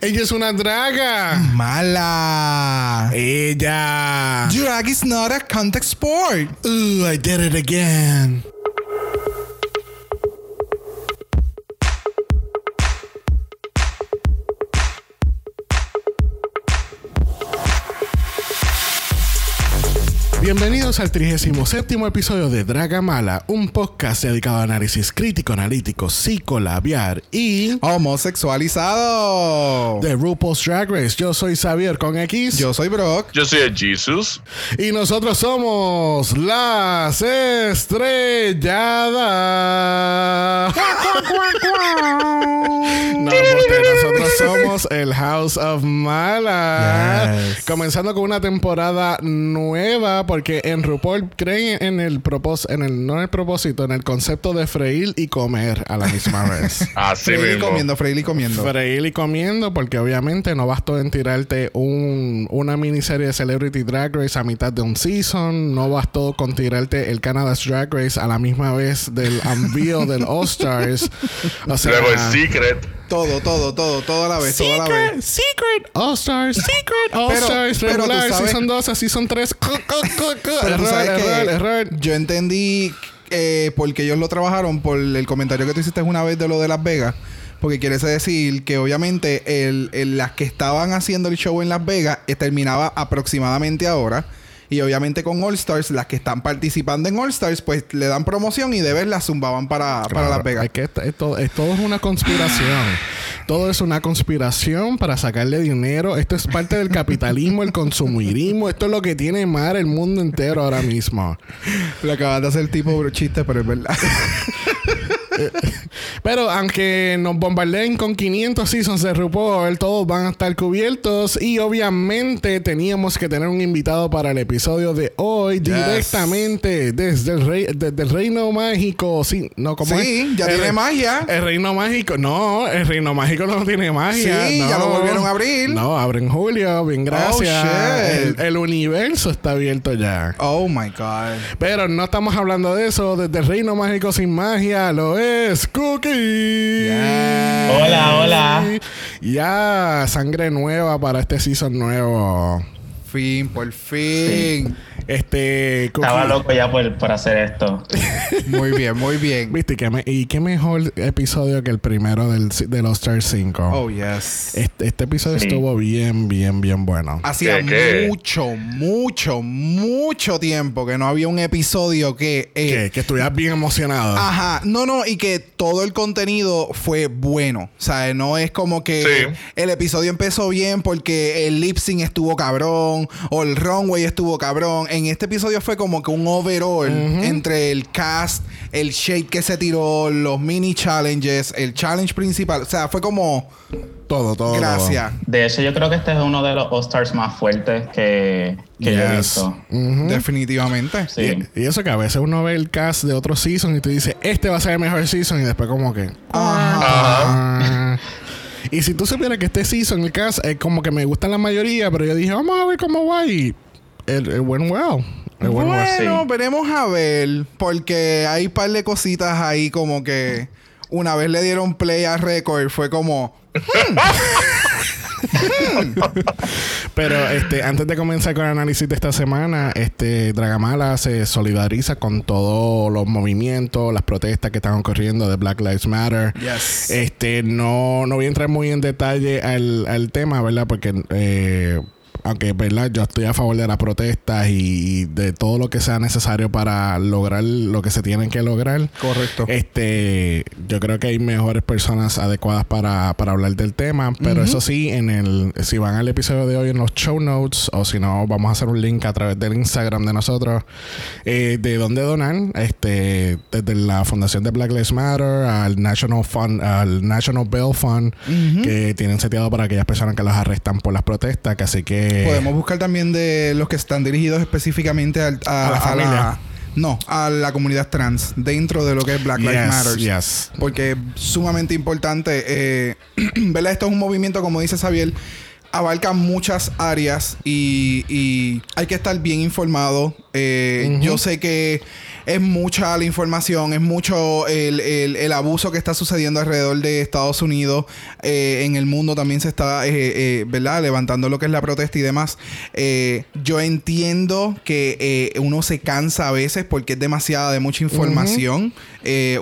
Ella es una draga. Mala. Ella. Drag is not a contact sport. Ooh, I did it again. Bienvenidos al 37 episodio de Draga Mala, un podcast dedicado a análisis crítico, analítico, psicolabiar y Homosexualizado. de RuPaul's Drag Race. Yo soy Xavier con X. Yo soy Brock. Yo soy el Jesus. Y nosotros somos las estrelladas. no, nosotros somos el House of Mala. Yes. Comenzando con una temporada nueva, porque en RuPaul creen en el propósito, en el, no en el propósito, en el concepto de freír y comer a la misma vez. Así Freely mismo. comiendo, Freely comiendo. Freír y comiendo, porque obviamente no bastó en tirarte un, una miniserie de Celebrity Drag Race a mitad de un season, no bastó con tirarte el Canada's Drag Race a la misma vez del envío del All Stars. O sea, Luego el Secret. Todo, todo, todo, todo a la vez, todo a la Secret, vez. Secret, All Stars, Secret, All Pero- Stars, pero tú regular, sabes- Season 2, Season 3. Pero tú error, sabes que error, error. yo entendí eh, porque ellos lo trabajaron por el comentario que tú hiciste una vez de lo de Las Vegas. Porque quiere decir que obviamente el, el- las que estaban haciendo el show en Las Vegas eh, terminaba aproximadamente ahora. Y obviamente con All Stars, las que están participando en All Stars, pues le dan promoción y de ver las zumbaban para, para Claro, Las Vegas. Es que esto, esto- es- todo es una conspiración. todo es una conspiración para sacarle dinero. Esto es parte del capitalismo, el consumirismo. Esto es lo que tiene mar el mundo entero ahora mismo. Le acaban de hacer tipo chiste, pero es verdad. Pero aunque nos bombardeen con 500 seasons de RuPaul, todos van a estar cubiertos. Y obviamente teníamos que tener un invitado para el episodio de hoy directamente desde el, rey, desde el Reino Mágico. Sí, no, ¿cómo Sí, es? ya El tiene magia. El Reino Mágico, no, el Reino Mágico no tiene magia. Sí, no. ya lo volvieron a abrir. No, abre en julio, bien gracias. shit. el, el universo está abierto ya. Oh my God. Pero no estamos hablando de eso. Desde el Reino Mágico sin magia lo es Cookie. Hola, hola. Ya, sangre nueva para este season nuevo. Fin, por fin. Este, Cookie. Estaba loco ya por, por hacer esto. Muy bien, muy bien. ¿Viste? ¿Qué me- y qué mejor episodio que el primero del, de los Stars 5. Oh, yes. Este, este episodio Sí. estuvo bien, bien, bien bueno. Hacía ¿Qué, qué? mucho, mucho, mucho tiempo que no había un episodio que... eh, que, que estuvieras bien emocionado. Ajá, no, no, y que todo el contenido fue bueno. O sea, no es como que Sí. el episodio empezó bien porque el lip sync estuvo cabrón o el runway estuvo cabrón. En este episodio fue como que un overall entre el cast, el shake que se tiró, los mini challenges, el challenge principal. O sea, fue como Todo, todo. gracias. De hecho, yo creo que este es uno de los All-Stars más fuertes que, que yo he Yes. visto. Definitivamente. Sí. Y, y eso que a veces uno ve el cast de otro season y tú dices, este va a ser el mejor season y después como que... Ah. Y si tú supieras que este season, el cast, es como que me gustan la mayoría, pero yo dije, vamos a ver cómo va y el, el went well. Well. Bueno, sí. veremos a ver, porque hay un par de cositas ahí como que una vez le dieron play a Record, fue como, Pero este, antes de comenzar con el análisis de esta semana, este Dragamala se solidariza con todos los movimientos, las protestas que están ocurriendo de Black Lives Matter. Yes. Este, no, no voy a entrar muy en detalle al, al tema, ¿verdad? Porque eh, aunque verdad yo estoy a favor de las protestas y de todo lo que sea necesario para lograr lo que se tienen que lograr. correcto. Este, yo creo que hay mejores personas adecuadas para, para hablar del tema, pero eso sí, en el, si van al episodio de hoy en los show notes, o si no, vamos a hacer un link a través del Instagram de nosotros, eh, de dónde donar, este, desde la Fundación de Black Lives Matter al National Fund, al National Bail Fund, que tienen seteado para aquellas personas que los arrestan por las protestas, que así que Podemos buscar también de los que están dirigidos específicamente al- a, A la familia. no, a la comunidad trans dentro de lo que es Black Lives Yes, Matter. yes. Porque es sumamente importante. Eh, ¿Verdad? Esto es un movimiento, como dice Xavier, abarca muchas áreas y, y hay que estar bien informado Eh, Yo sé que es mucha la información, es mucho el, el- el abuso que está sucediendo alrededor de Estados Unidos. Eh, en el mundo también se está, eh, ¿verdad? Levantando lo que es la protesta y demás. Yo entiendo que uno se cansa a veces porque es demasiada de mucha información.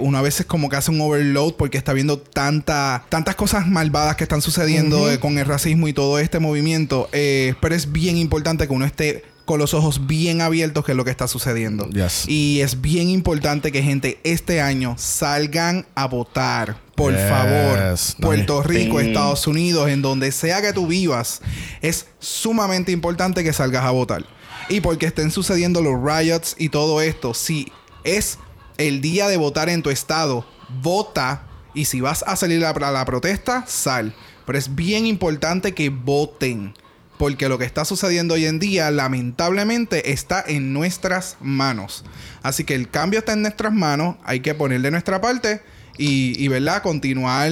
Uno a veces como que hace un overload porque está viendo tanta, tantas cosas malvadas que están sucediendo con el racismo y todo este movimiento. Eh, pero es bien importante que uno esté con los ojos bien abiertos que es lo que está sucediendo. Yes. Y es bien importante que gente este año salgan a votar. Por Yes. favor. No, Puerto Rico. Estados Unidos, en donde sea que tú vivas, es sumamente importante que salgas a votar. Y porque estén sucediendo los riots y todo esto, si es el día de votar en tu estado, vota. Y si vas a salir a la, a la protesta, sal. Pero es bien importante que voten. Porque lo que está sucediendo hoy en día, lamentablemente, está en nuestras manos. Así que el cambio está en nuestras manos. Hay que poner de nuestra parte. Y, ¿verdad? Continuar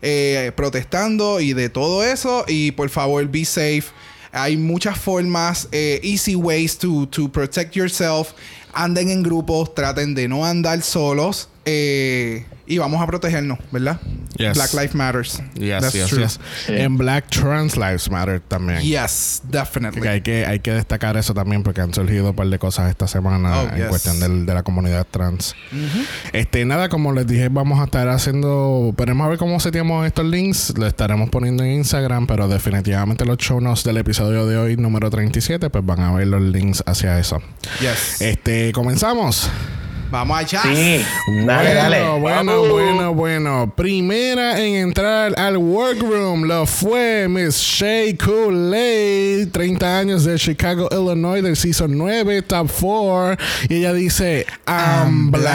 eh, protestando y de todo eso. Y por favor, be safe. Hay muchas formas, eh, easy ways to, to protect yourself. Anden en grupos, traten de no andar solos. Eh, y vamos a protegernos, ¿verdad? Yes. Black Lives Matters. Yes, That's yes, true. yes. Sí. En Black Trans Lives Matter también. Yes, definitely. Que hay, que, hay que destacar eso también porque han surgido un par de cosas esta semana Oh, en yes. cuestión del- de la comunidad trans. Este, nada, como les dije, vamos a estar haciendo. Veremos a ver cómo seteamos estos links. Lo estaremos poniendo en Instagram, pero definitivamente los show notes del episodio de hoy, número 37, pues van a ver los links hacia eso. Yes. Este, comenzamos. Vamos allá. Sí, dale, bueno, dale. bueno, bueno, bueno. Primera en entrar al workroom lo fue Miss Shay Kool-Aid, 30 años de Chicago, Illinois, del Season 9, Top 4. Y ella dice, I'm black.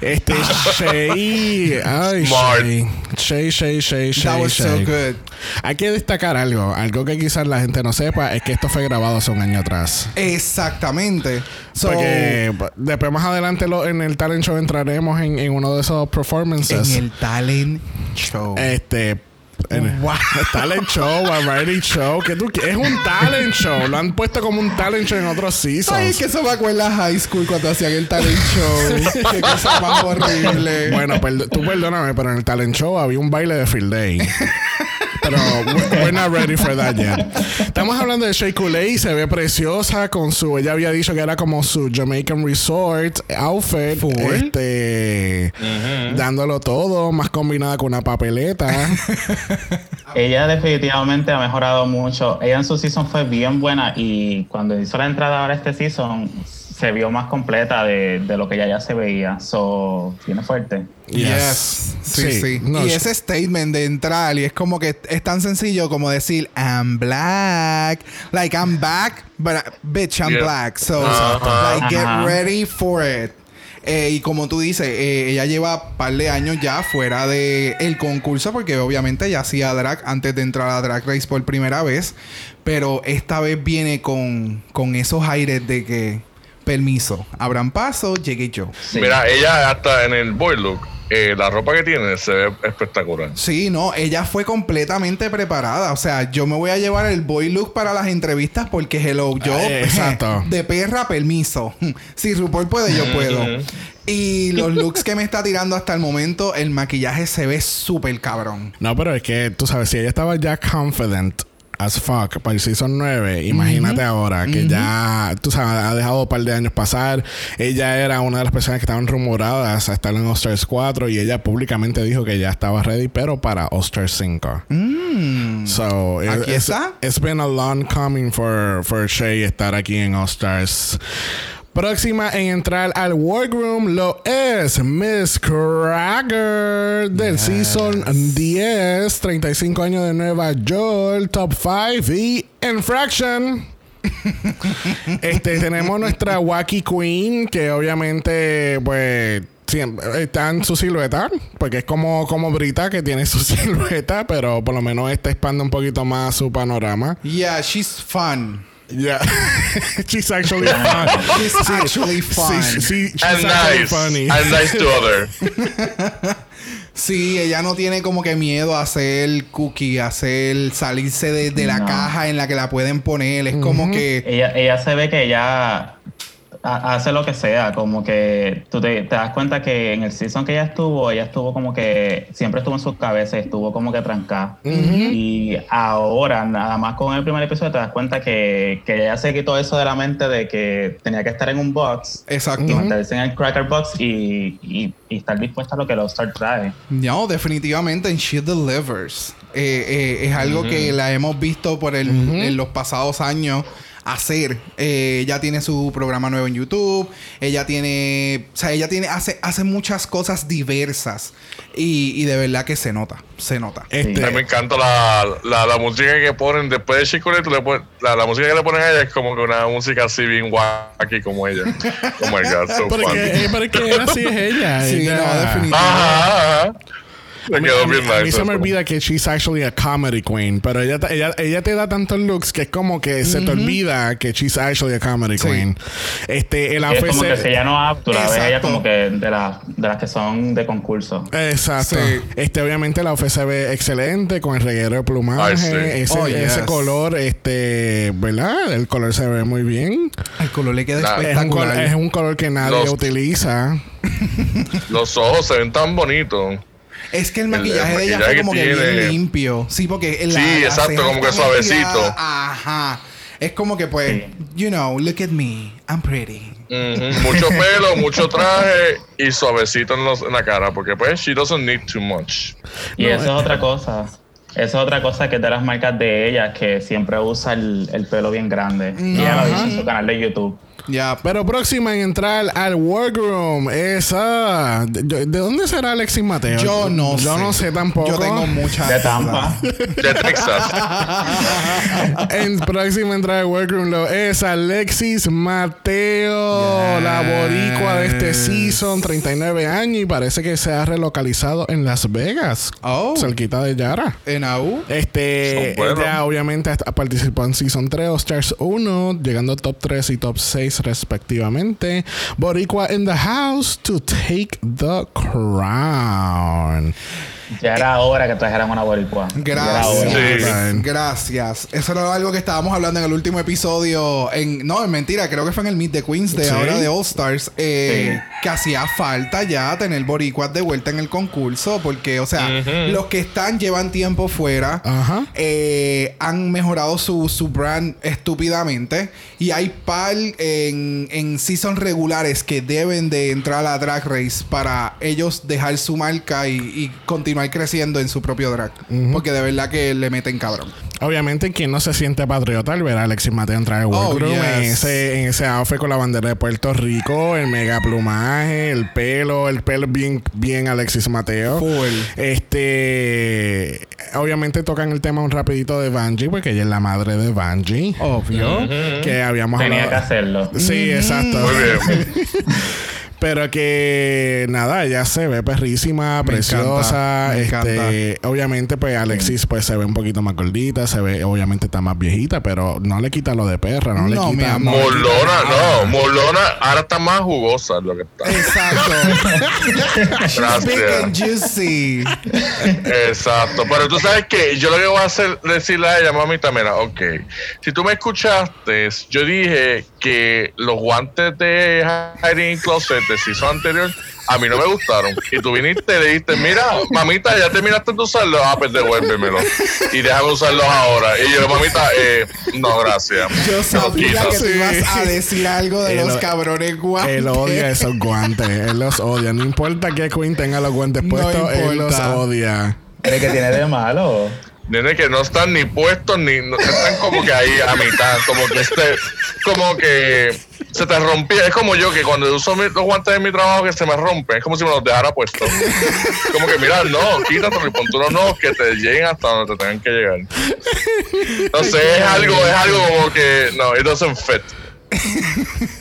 Este Shay. Ay, Smart. Shay. Shay, Shay, Shay, Shay. That was so good. Hay que destacar algo. Algo que quizás la gente no sepa es que esto fue grabado hace un año atrás. Exactamente. So, Porque después más adelante lo- en el talent show entraremos en, en uno de esos performances. en el talent show. Este. En Wow. Talent show, variety show. que tú, es un talent show. Lo han puesto como un talent show en otros seasons. Ay, que eso me acuerda a high school cuando hacían el talent show. Qué cosa más horrible. Bueno, tú perdóname, pero en el talent show había un baile de field day. Pero we- we're not ready for that yet. Estamos hablando de Shea Coulee. Se ve preciosa con su... Ella había dicho que era como su Jamaican Resort outfit. Full. Este... Dándolo todo. Más combinada con una papeleta. Ella definitivamente ha mejorado mucho. Ella en su season fue bien buena y cuando hizo la entrada ahora este season se vio más completa de, de lo que ella ya se veía. So, viene fuerte. Yes. Sí, sí. No, y ese statement de entrar, y es como que es tan sencillo como decir, I'm black. Like, I'm back, but bitch, I'm Yeah. black. So, like, get ready for it. Eh, y como tú dices, eh, ella lleva un par de años ya fuera de el concurso, porque obviamente ya hacía drag antes de entrar a Drag Race por primera vez. Pero esta vez viene con, con esos aires de que, permiso, abran paso, llegué yo. Sí. Mira, ella hasta en el boy look, eh, la ropa que tiene se ve espectacular. Sí, no, ella fue completamente preparada. O sea, yo me voy a llevar el boy look para las entrevistas porque hello, yo Eh, exacto. de perra permiso. Si RuPaul puede, yo puedo. Y los looks que me está tirando hasta el momento, el maquillaje se ve súper cabrón. No, pero es que tú sabes, si ella estaba ya confident as fuck para el season 9, imagínate ahora que ya, tú sabes, ha dejado un par de años pasar. Ella era una de las personas que estaban rumoradas a estar en All-Stars 4 y ella públicamente dijo que ya estaba ready, pero para All-Stars 5. So, it- Aquí it's, está. It's been a long coming for, for Shay estar aquí en All-Stars. Próxima en entrar al workroom lo es Miss Cracker del season 10, 35 años de Nueva York, top 5 y Infraction. este tenemos nuestra Wacky Queen que obviamente pues siempre está en su silueta porque es como como Brita que tiene su silueta pero por lo menos esta expande un poquito más su panorama Yeah, she's fun. Yeah. she's actually fun. She's actually fun. Sí, sí, she's And actually nice. funny. And nice to other. Sí, ella no tiene como que miedo a hacer cookie, a hacer salirse de, de la No. caja en la que la pueden poner. Es como que Ella, ella se ve que ella ha- hace lo que sea, como que tú te, te das cuenta que en el season que ella estuvo, ella estuvo como que siempre estuvo en sus cabezas, estuvo como que trancada. Y ahora, nada más con el primer episodio, te das cuenta que, que ella se quitó eso de la mente de que tenía que estar en un box y exacto. meterse en el cracker box y, y- y estar dispuesta a lo que los Star trae. No, definitivamente en She Delivers. Eh, eh, es algo que la hemos visto por el, en los pasados años hacer. Eh, ella tiene su programa nuevo en YouTube. Ella tiene. O sea, ella tiene. Hace, hace muchas cosas diversas. Y, y de verdad que se nota. Se nota. Este, A mí me encanta la, la, la música que ponen después de Chico tú le pones- la, la música que le ponen a ella es como que una música así bien wacky como ella. Oh my god, so porque, así es ella. Sí, ella- no, definitivamente. Ajá, ajá. Me A quedó a mí- bien a mí nice. se me olvida que she's actually a comedy queen, pero ella, te- ella, ella te da tantos looks que es como que se te olvida que she's actually a comedy Sí. queen. Este, el Y es como que AFC. ella no la ves ella Exacto. como que de, la- de las que son de concurso. Exacto. Sí. Este, obviamente la se ve excelente con el reguero de plumaje, Ay, sí. ese, Oh, ese color, este, ¿verdad? El color se ve muy bien. El color le queda Nah. Es un, espectacular. color, es un color que nadie Los- utiliza. Los ojos se ven tan bonitos. Es que el maquillaje el de ella maquillaje fue que como que tiene- bien limpio. Sí, porque la, Sí, la exacto, como que suavecito. Ajá. Es como que pues, Sí. you know, look at me, I'm pretty. Mucho pelo, mucho traje y suavecito en, los- en la cara. Porque pues, she doesn't need too much. Y No, eso es eh. otra cosa. Eso es otra cosa que es de las marcas de ella, que siempre usa el, el pelo bien grande. Y ella lo dicho en su canal de YouTube. Ya, Pero próxima en entrar al workroom, esa. ¿De, de dónde será Alexis Mateo? yo no sé. Yo no sé tampoco. Yo tengo muchas De Tampa. De Texas. En próxima entrada al workroom lo es Alexis Mateo, Yes. la boricua de este season, 39 años y parece que se ha relocalizado en Las Vegas, Oh. cerquita de Yara. En AU. Este, Son buenos. ella obviamente hasta participó en Season 3, All Stars 1, llegando a top 3 y top 6 respectivamente. Boricua in the house to take the crown. Ya era hora que trajeran una boricua. Gracias. Sí. Gracias. Eso era algo que estábamos hablando en el último episodio. En, no, es mentira. Creo que fue en el Meet the Queens de Sí. ahora de All Stars. eh, Sí. Que hacía falta ya tener boricuas de vuelta en el concurso. Porque, o sea, los que están llevan tiempo fuera. Ajá. eh, han mejorado su, su brand estúpidamente. Y hay par en, en season regulares que deben de entrar a la Drag Race para ellos dejar su marca y, y continuar creciendo en su propio drag. Porque de verdad que le meten cabrón. Obviamente, quien no se siente patriota al ver a Alexis Mateo entrar al Oh, workroom en ese, en ese outfit con la bandera de Puerto Rico, el mega plumaje, el pelo, el pelo bien, bien Alexis Mateo. Full. Este, obviamente tocan el tema un rapidito de Vanjie, porque ella es la madre de Vanjie. Obvio. Que habíamos Tenía que hacerlo. Sí, exacto. Muy bien. Pero que nada, ella se ve perrísima, Me preciosa. encanta, me este, obviamente, pues Alexis pues se ve un poquito más gordita, se ve, obviamente está más viejita, pero no le quita lo de perra, no, No, le quita. amor. Molona, no. Molona ahora está más jugosa lo que está. Exacto. She's Gracias. big and juicy. Exacto, pero tú sabes que yo lo que voy a hacer, decirle a ella, mamita, mira, ok, si tú me escuchaste, yo dije que los guantes de Hiding in Closet de season anterior a mí no me gustaron. Y tú viniste y le dijiste, mira, mamita, ya terminaste de usarlos, ah, pues devuélvemelo. Y déjame usarlos ahora. Y yo, mamita, eh, no, gracias. Yo sabía que tú ibas a decir algo de Él los cabrones guantes. Él odia esos guantes, él los odia. No importa que Queen tenga los guantes No puestos, él los odia. ¿Qué que tiene de malo? Nene, que no están ni puestos ni no, están como que ahí a mitad, como que este, como que se te rompía. Es como yo que cuando uso mi- los guantes de mi trabajo que se me rompen, es como si me los dejara puestos. Como que mira, no, quítatelo y unos nuevos que te lleguen hasta donde te tengan que llegar. No sé, es algo, es algo como que no, it doesn't fit.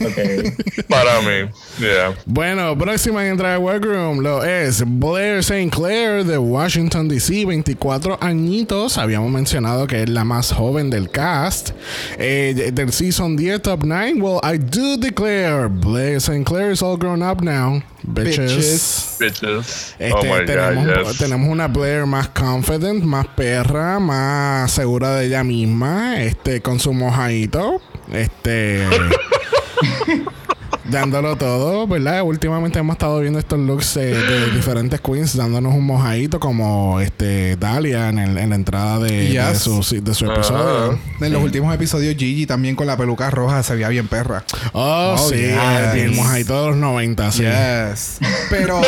Ok. Para mí, yeah. Bueno, próxima en entrar al workroom lo es Blair St. Clair de Washington DC, 24 añitos. Habíamos mencionado que es la más joven del cast. Eh, del season 10 top 9. Well, I do declare Blair St. Clair is all grown up now. Bitches. Bitches. Este, oh my tenemos, God, yes. tenemos una Blair más confident, más perra, más segura de ella misma, este, con su mojadito, este, dándolo todo, ¿verdad? Últimamente hemos estado viendo estos looks eh, de diferentes queens dándonos un mojadito como este Dalia en, el- en la entrada de, de su, de su episodio. En los últimos episodios, Gigi también con la peluca roja se veía bien perra. Oh, Oh, sí, yes. el mojadito de los 90, sí. Yes. Pero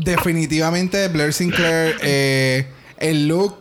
definitivamente Blair Sinclair, eh, el look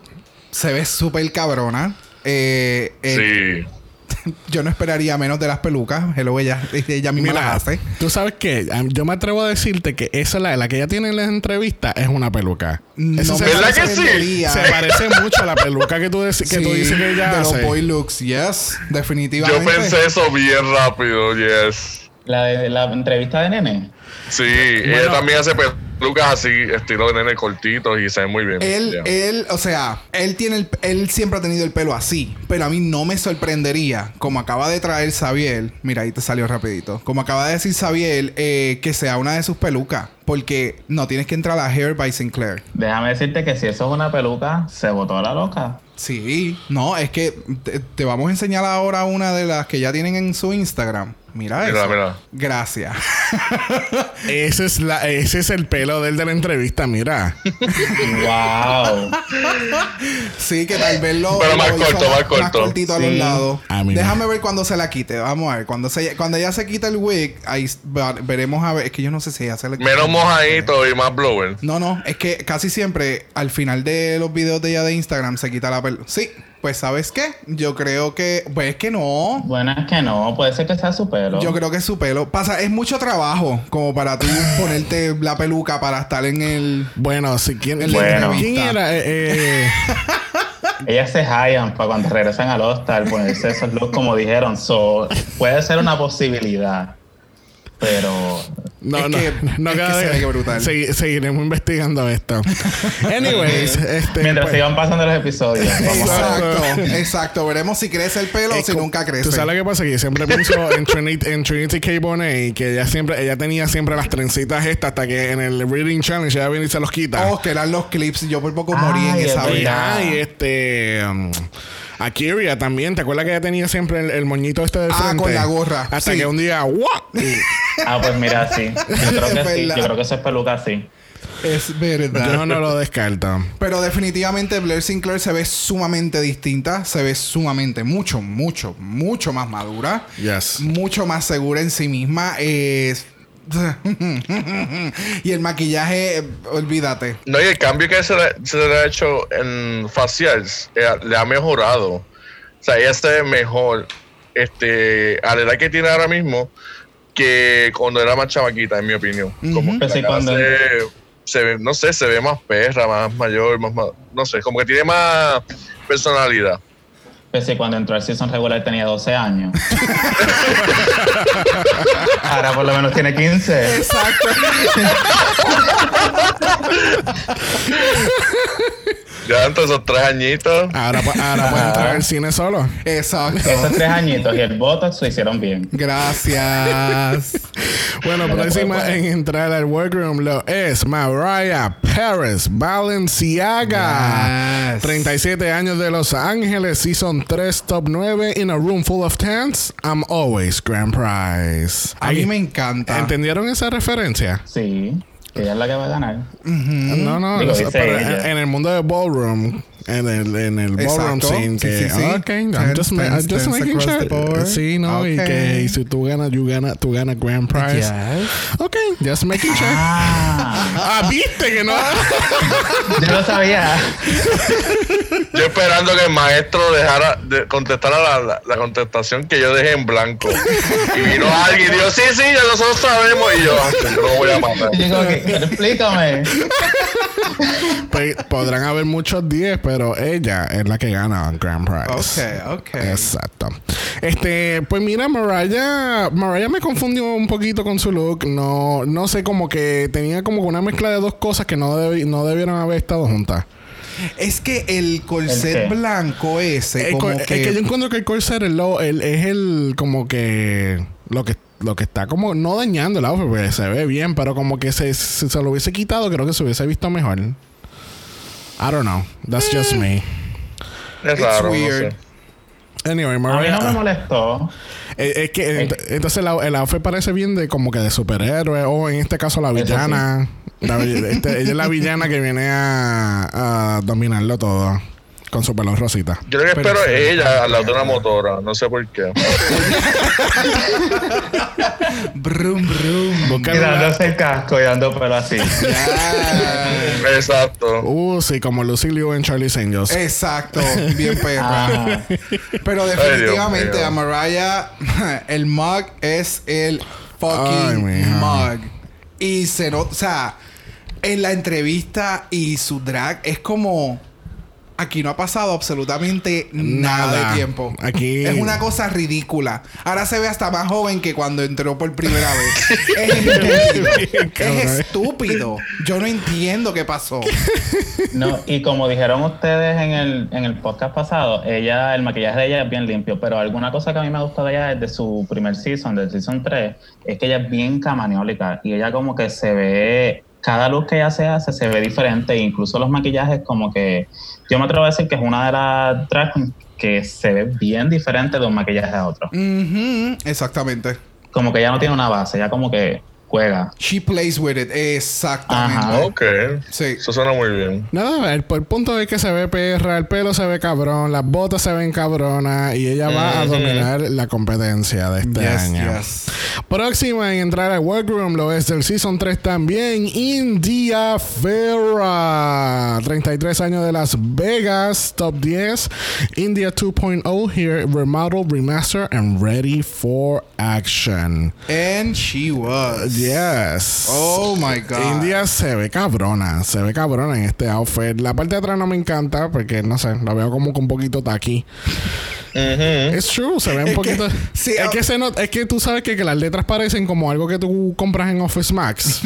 se ve súper cabrona. Eh, eh, Sí. Yo no esperaría menos de las pelucas. Hello, ella, ella misma Mira, las hace. tú sabes que yo me atrevo a decirte que esa la, la que ella tiene en la entrevista es una peluca. Eso No se me ¿Verdad que sí? Se parece mucho a la peluca que tú, que tú dices que ella De los hace. boy looks, yes. Yo Definitivamente. pensé eso bien rápido, yes. La, de, la entrevista de nene. Sí, ella también hace pelucas así, estilo de nene cortitos y se ve muy bien. Él, Yeah. él, o sea, él tiene el- él siempre ha tenido el pelo así, pero a mí no me sorprendería, como acaba de traer Xavier, mira ahí te salió rapidito, como acaba de decir Xavier, eh, que sea una de sus pelucas, porque no tienes que entrar a Hair by Sinclair. Déjame decirte que si eso es una peluca, se botó la loca. Sí, no, es que te, te vamos a enseñar ahora una de las que ya tienen en su Instagram. Mira Mira, eso. mira. Gracias. Ese es, la, ese es el pelo del de la entrevista, mira. ¡Wow! Sí, que tal vez lo. Pero lo más hizo corto, más corto. cortito a los lados. Déjame ver cuando se la quite. Vamos a ver. Cuando, se, cuando ella se quita el wig, ahí veremos a ver. Es que yo no sé si ella se le Menos mojadito y más blower. No, no. Es que casi siempre al final de los videos de ella de Instagram se quita la pel. Sí. Pues, ¿sabes qué? Yo creo que. Pues es que no. Bueno, es que no, puede ser que sea su pelo. Yo creo que es su pelo. Pasa, es mucho trabajo como para tú ponerte la peluca para estar en el. Bueno, si quién, En la ¿quién era? Eh, eh, Ellas se hallan para cuando regresan al hostal ponerse esos looks como dijeron. So, puede ser una posibilidad. Pero no, Es no, que- no es que queda se de- ve que brutal. segui- seguiremos investigando esto. Anyways, este. mientras pues, sigan pasando los episodios, vamos a ver. Exacto, exacto. Veremos si crece el pelo o si nunca crece. Tú sabes lo que pasa que yo siempre pienso en Trinity, en Trinity K. Bonet que ella siempre, ella tenía siempre las trencitas estas hasta que en el Reading Challenge ella viene y se los quita. Oh, que eran los clips. Yo por poco morí en esa vida. y este. um, Akiria también, ¿te acuerdas que ella tenía siempre el, el moñito este del Ah, frente? con la gorra, Hasta sí. que un día, ¡guau! Y Ah, pues mira, sí. Yo creo que sí. Yo creo que eso es peluca, sí. Es verdad. yo no lo descarto. Pero definitivamente Blair Sinclair se ve sumamente distinta. Se ve sumamente, mucho, mucho, mucho más madura. Yes. Mucho más segura en sí misma. Es... y el maquillaje, olvídate. No, y el cambio que se le, se le ha hecho en facials eh, le ha mejorado. O sea, ella se ve mejor este, a la edad que tiene ahora mismo que cuando era más chamaquita, en mi opinión. Como que se, se ve, no sé, se ve más perra, más mayor, más, no sé, como que tiene más personalidad. Pues sí, cuando entró al season regular tenía 12 años. Ahora por lo menos tiene 15. Exacto. Ya entre esos tres añitos. Ahora, ahora puede entrar al cine solo. Exacto. Esos tres añitos y el Botox lo hicieron bien. Gracias. Bueno, próxima pues, pues. en entrar al workroom lo es Mariah Paris Balenciaga. Yes. 37 años de Los Ángeles, Season 3, Top 9, In a Room Full of Tents, I'm Always Grand Prize. A mí me encanta. ¿Entendieron esa referencia? Sí, ella es la que va a ganar. No, no, Digo, eso- dice pero en, en el mundo de ballroom, en el, en el ballroom scene, Sí, que, sí, sí. ok, I'm Ten- just, ma- I'm ten- just tens making sure. Sí, no, y que y si tú ganas, you gana, tú ganas grand prize. Yes. Ok, just making sure. Ah, Ah, viste que no. yo lo sabía. Yo esperando que el maestro dejara de contestara la, la, contestación que yo dejé en blanco. Y vino alguien y dijo, sí, sí, ya nosotros sabemos. Y yo, ah, yo no voy a matar. Y digo, explícame. Pues, podrán haber muchos 10, pero ella es la que gana el Grand Prize. Ok, ok. Exacto. Este, pues mira, Mariah, Mariah me confundió un poquito con su look. No, no sé, como que tenía como una mezcla de dos cosas que no, no debieron haber estado juntas. Es que el corset blanco ese. como Es que yo encuentro que el corset es, es el como que lo que lo que está como no dañando el outfit porque se ve bien, pero como que se, se, lo hubiese quitado, creo que se hubiese visto mejor. I don't know. That's just me. Es raro, weird. Anyway, Maria, A mí no me molestó. Eh, es, que entonces el outfit parece bien de como que de superhéroe o en este caso la villana. Este, ella es la villana que viene a, a dominarlo todo. Con su pelo rosita. Yo lo que espero es ella al lado de una motora. No sé por qué. brum, brum. Quitándose el casco y dando pelo así. Exacto. Uh, sí, como Lucy Liu en Charlie's Angels. Exacto. Bien perra. Pero definitivamente a Mariah, el mug es el fucking mug. Y se nota, o sea, en la entrevista y su drag es como Aquí no ha pasado absolutamente nada, de tiempo. Aquí es una cosa ridícula. Ahora se ve hasta más joven que cuando entró por primera vez. es es estúpido. Yo no entiendo qué pasó. No, y como dijeron ustedes en el, en el podcast pasado, ella, el maquillaje de ella es bien limpio, pero alguna cosa que a mí me ha gustado de ella desde su primer season, del season 3, es que ella es bien camaniólica y ella como que se ve cada luz que ella se hace se ve diferente, incluso los maquillajes como que yo me atrevo a decir que es una de las drag que se ve bien diferente de un maquillaje a otro. Exactamente. Como que ya no tiene una base, ya como que juega. She plays with it, exactamente. Ok. Sí. Eso suena muy bien. Nada, el, el punto de que se ve perra, el pelo se ve cabrón, las botas se ven cabronas y ella va a dominar la competencia de este año. Próxima en entrar al workroom lo es del Season 3 también, India Ferra. 33 años de Las Vegas, top 10. India 2.0 here, remodel, remaster and ready for action. And she was. Yes. Oh my God. India se ve cabrona. Se ve cabrona en este outfit. La parte de atrás no me encanta porque no sé, lo veo como que un poquito taqui. Es true, se ve un poquito. es, ah. que se es que tú sabes que, que, las letras parecen como algo que tú compras en Office Max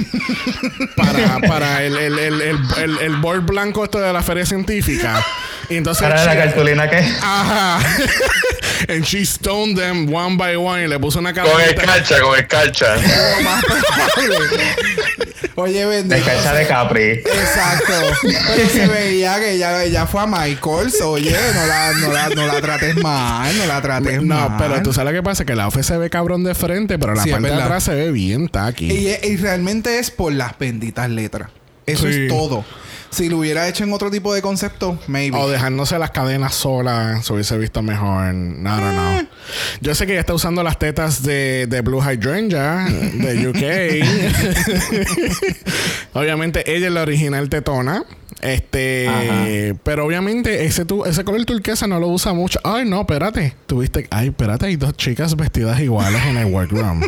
para, para el, el, el, el, el board blanco esto de la feria científica. Y entonces. ¿Para la cartulina qué? Ajá. And she stoned them one by one y le puso una cara. Con escarcha, con escarcha. Oye, vende. Escarcha de Capri. Exacto. Pero se veía que ella, ella fue a Michaels. Oye, no la, no la, no la trates mal, no la trates mal. No, pero tú sabes lo que pasa, que la OFE se ve cabrón de frente, pero la parte de atrás se ve bien taqui. Y, y realmente es por las benditas letras. Eso es todo. Si lo hubiera hecho en otro tipo de concepto, maybe. O dejándose las cadenas solas, se hubiese visto mejor. No, no, no. Eh. Yo sé que ella está usando las tetas de, de Blue Hydrangea de UK. Obviamente, ella es la original tetona. Este, pero obviamente ese tu, ese color turquesa no lo usa mucho. Ay, no, espérate. Tuviste, ay, espérate, hay dos chicas vestidas iguales en el workroom.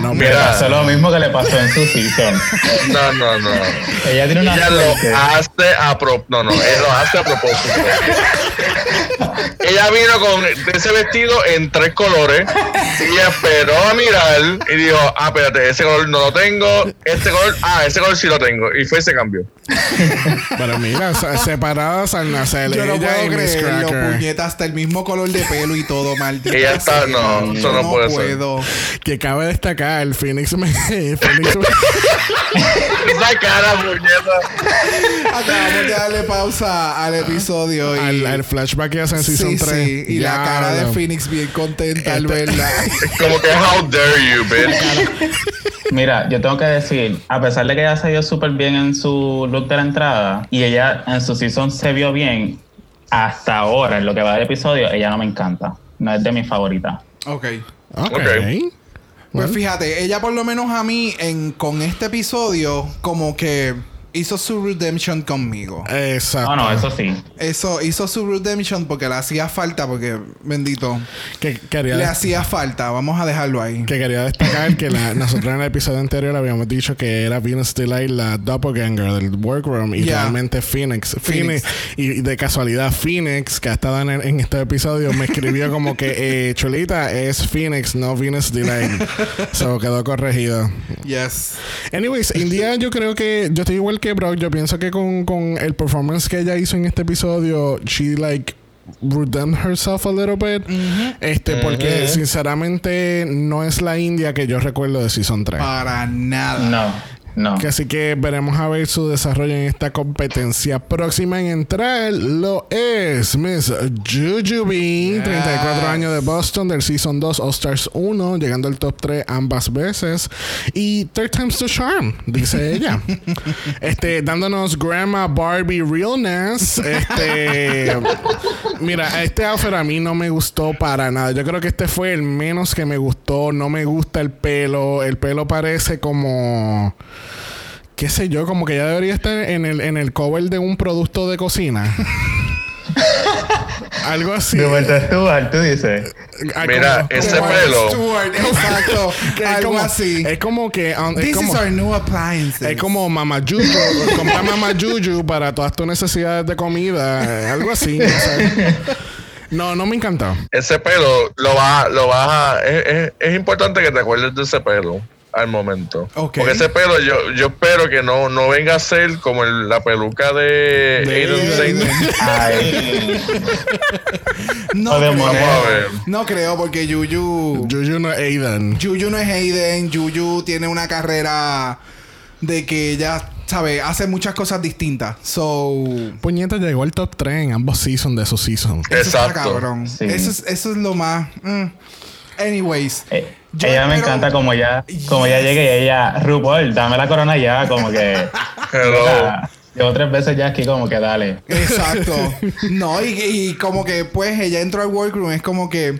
No, Mira, eso es lo mismo que le pasó en su season. No, no, no. Ella tiene una Ella lo hace a propósito. No, no, ella lo hace a propósito. ella vino con ese vestido en tres colores y esperó a mirar y dijo, ah, espérate, ese color no lo tengo, este color, ah, ese color sí lo tengo. Y fue ese cambio. Pero mira, separadas al nacer. Yo no puedo creer, lo puñeta hasta el mismo color de pelo y todo, maldito. Ella está, no, eso no, puede puedo. ser. Que cabe destacar, el Phoenix me... Phoenix Esa cara, puñeta. Acabamos de darle pausa al episodio. Y... Al, flashback que hacen en Season 3. Sí, y la cara de Phoenix bien contenta al este- verla. Como que, how dare you, bitch. Mira, yo tengo que decir, a pesar de que ella se vio súper bien en su look de la entrada y ella en su season se vio bien, hasta ahora, en lo que va del episodio, ella no me encanta. No es de mis favoritas. Ok. Ok. okay. Pues fíjate, ella por lo menos a mí en, con este episodio como que hizo su redemption conmigo. Exacto. No, no, eso sí. Eso hizo su redemption porque le hacía falta, porque bendito. Que quería, Le hacía falta, vamos a dejarlo ahí. que quería destacar que la- nosotros en el episodio anterior habíamos dicho que era Venus Delight la doppelganger del workroom y Yeah. realmente Phoenix. Phoenix. Phoenix. Y de casualidad, Phoenix, que ha estado en, el- en este episodio, me escribió como que eh, Chulita es Phoenix, no Venus Delight. so quedó corregido. Yes. Anyways, India, yo creo que yo estoy igual que Brock. Yo pienso que con, con el performance que ella hizo en este episodio, she like redeemed herself a little bit. Este, porque sinceramente no es la India que yo recuerdo de Season 3. Para nada. No, no. Que así que veremos a ver su desarrollo en esta competencia. Próxima en entrar lo es Miss Jujubee, 34 años de Boston, del Season 2 All Stars 1, llegando al top 3 ambas veces. Y Third Time's the Charm, dice ella. este, dándonos Grandma Barbie Realness. Este, mira, este outfit a mí no me gustó para nada. Yo creo que este fue el menos que me gustó. No me gusta el pelo. El pelo parece como qué sé yo, como que ya debería estar en el, en el cover de un producto de cocina. Algo así. De vuelta Stuart, tú dices. Ah, Mira, como- ese como- pelo. Stuart, exacto. Algo como- así. Es como que. um, es This como, is our new appliances. es como Mama Juju. compra Mama Juju para todas tus necesidades de comida. Algo así. o sea. No, no me encantó. Ese pelo lo va, lo vas a. Es, es- es importante que te acuerdes de ese pelo al momento. Ok. Porque ese pelo, yo, yo espero que no, no venga a ser como el- la peluca de, De Aiden Aiden. No creo. Vamos a ver. No creo porque Yuyu. Juju no es Aiden. Yuyu no es Hayden. Yuyu tiene una carrera de que ella, ¿sabe? Hace muchas cosas distintas. So. Puñeta llegó al top 3 en ambos seasons de su season. Eso está Exacto. cabrón. Sí. Eso, es, eso es lo más. mm. Anyways. eh, Yo ella me encanta como ya, como ya Yes. llegue y ella, RuPaul, dame la corona ya, como que. Hello. Llevo tres veces ya aquí, como que dale. Exacto. No, y, y como que pues ella entró al workroom, es como que,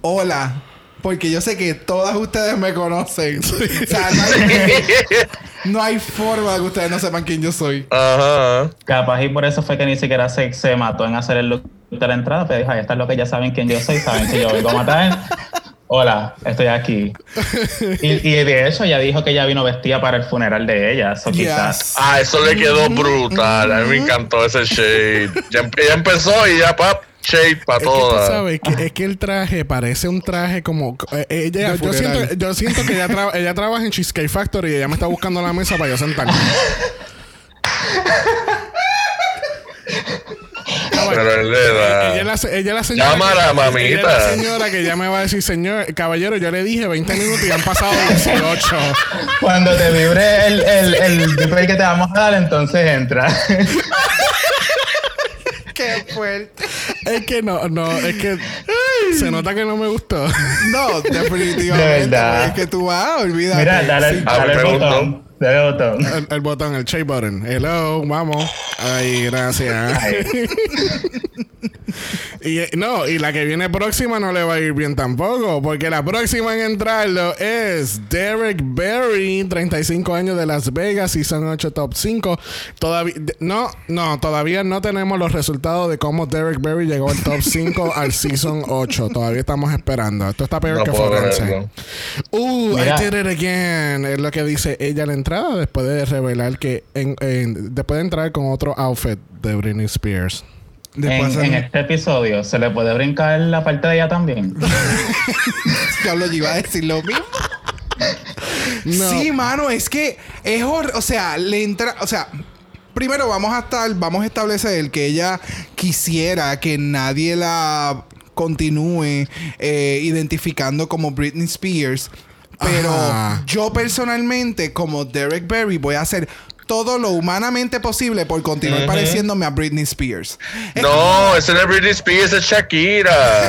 hola, porque yo sé que todas ustedes me conocen. O sea, no hay, no hay forma de que ustedes no sepan quién yo soy. Ajá. Capaz y por eso fue que ni siquiera se, se mató en hacer el look de la entrada, pero dijo, ahí está lo que ya saben quién yo soy, saben que yo vengo a matar. Hola, estoy aquí. Y, y de hecho ella dijo que ella vino vestida para el funeral de ella, eso quizás. Ah, eso le quedó brutal. A mí me encantó ese shade. Ya, ella empezó y ya, pap, shade para Es todas. sabes que, es que el traje parece un traje como eh, ella, De yo siento, yo siento que ella, tra- ella trabaja en Cheesecake Factory y ella me está buscando la mesa para yo sentarme. Pero él le da. Ella es la, ella es la señora. Llámala, que- mamita. Ella es la señora que ya me va a decir, señor, caballero, yo le dije 20 minutos y han pasado 18. Cuando te vibre el, el, el display que te vamos a dar, entonces entra. Qué fuerte. es que no, no, es que se nota que no me gustó. No, definitivamente. De verdad. Es que tú vas, olvídate. Mira, dale, Sí. Ah, dale el me gustó. botón. Dale el botón. El, el botón, el shake button. Hello, vamos. Ay, gracias. Y no, y la que viene próxima no le va a ir bien tampoco, porque la próxima en entrarlo es Derek Berry, 35 años de Las Vegas, Season 8 Top 5. Todavía no, no, todavía no tenemos los resultados de cómo Derek Berry llegó al Top 5 al Season 8. Todavía estamos esperando. Esto está peor No que Forense. Uh, Mira. I did it again. Es lo que dice ella la entrada después de revelar que en, en- después de entrar con otro outfit de Britney Spears. En, en este episodio, ¿se le puede brincar la parte de ella también? Diablo, yo iba a decir lo mismo. No. Sí, mano, es que es hor- o sea, le entra, o sea, primero vamos a estar, vamos a establecer que ella quisiera que nadie la continúe eh, identificando como Britney Spears, pero Ajá. yo personalmente como Derek Berry voy a hacer todo lo humanamente posible por continuar pareciéndome a Britney Spears. No, ese no es Britney Spears, es Shakira.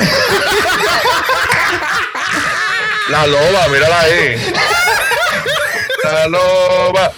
La loba, mírala ahí. La loba.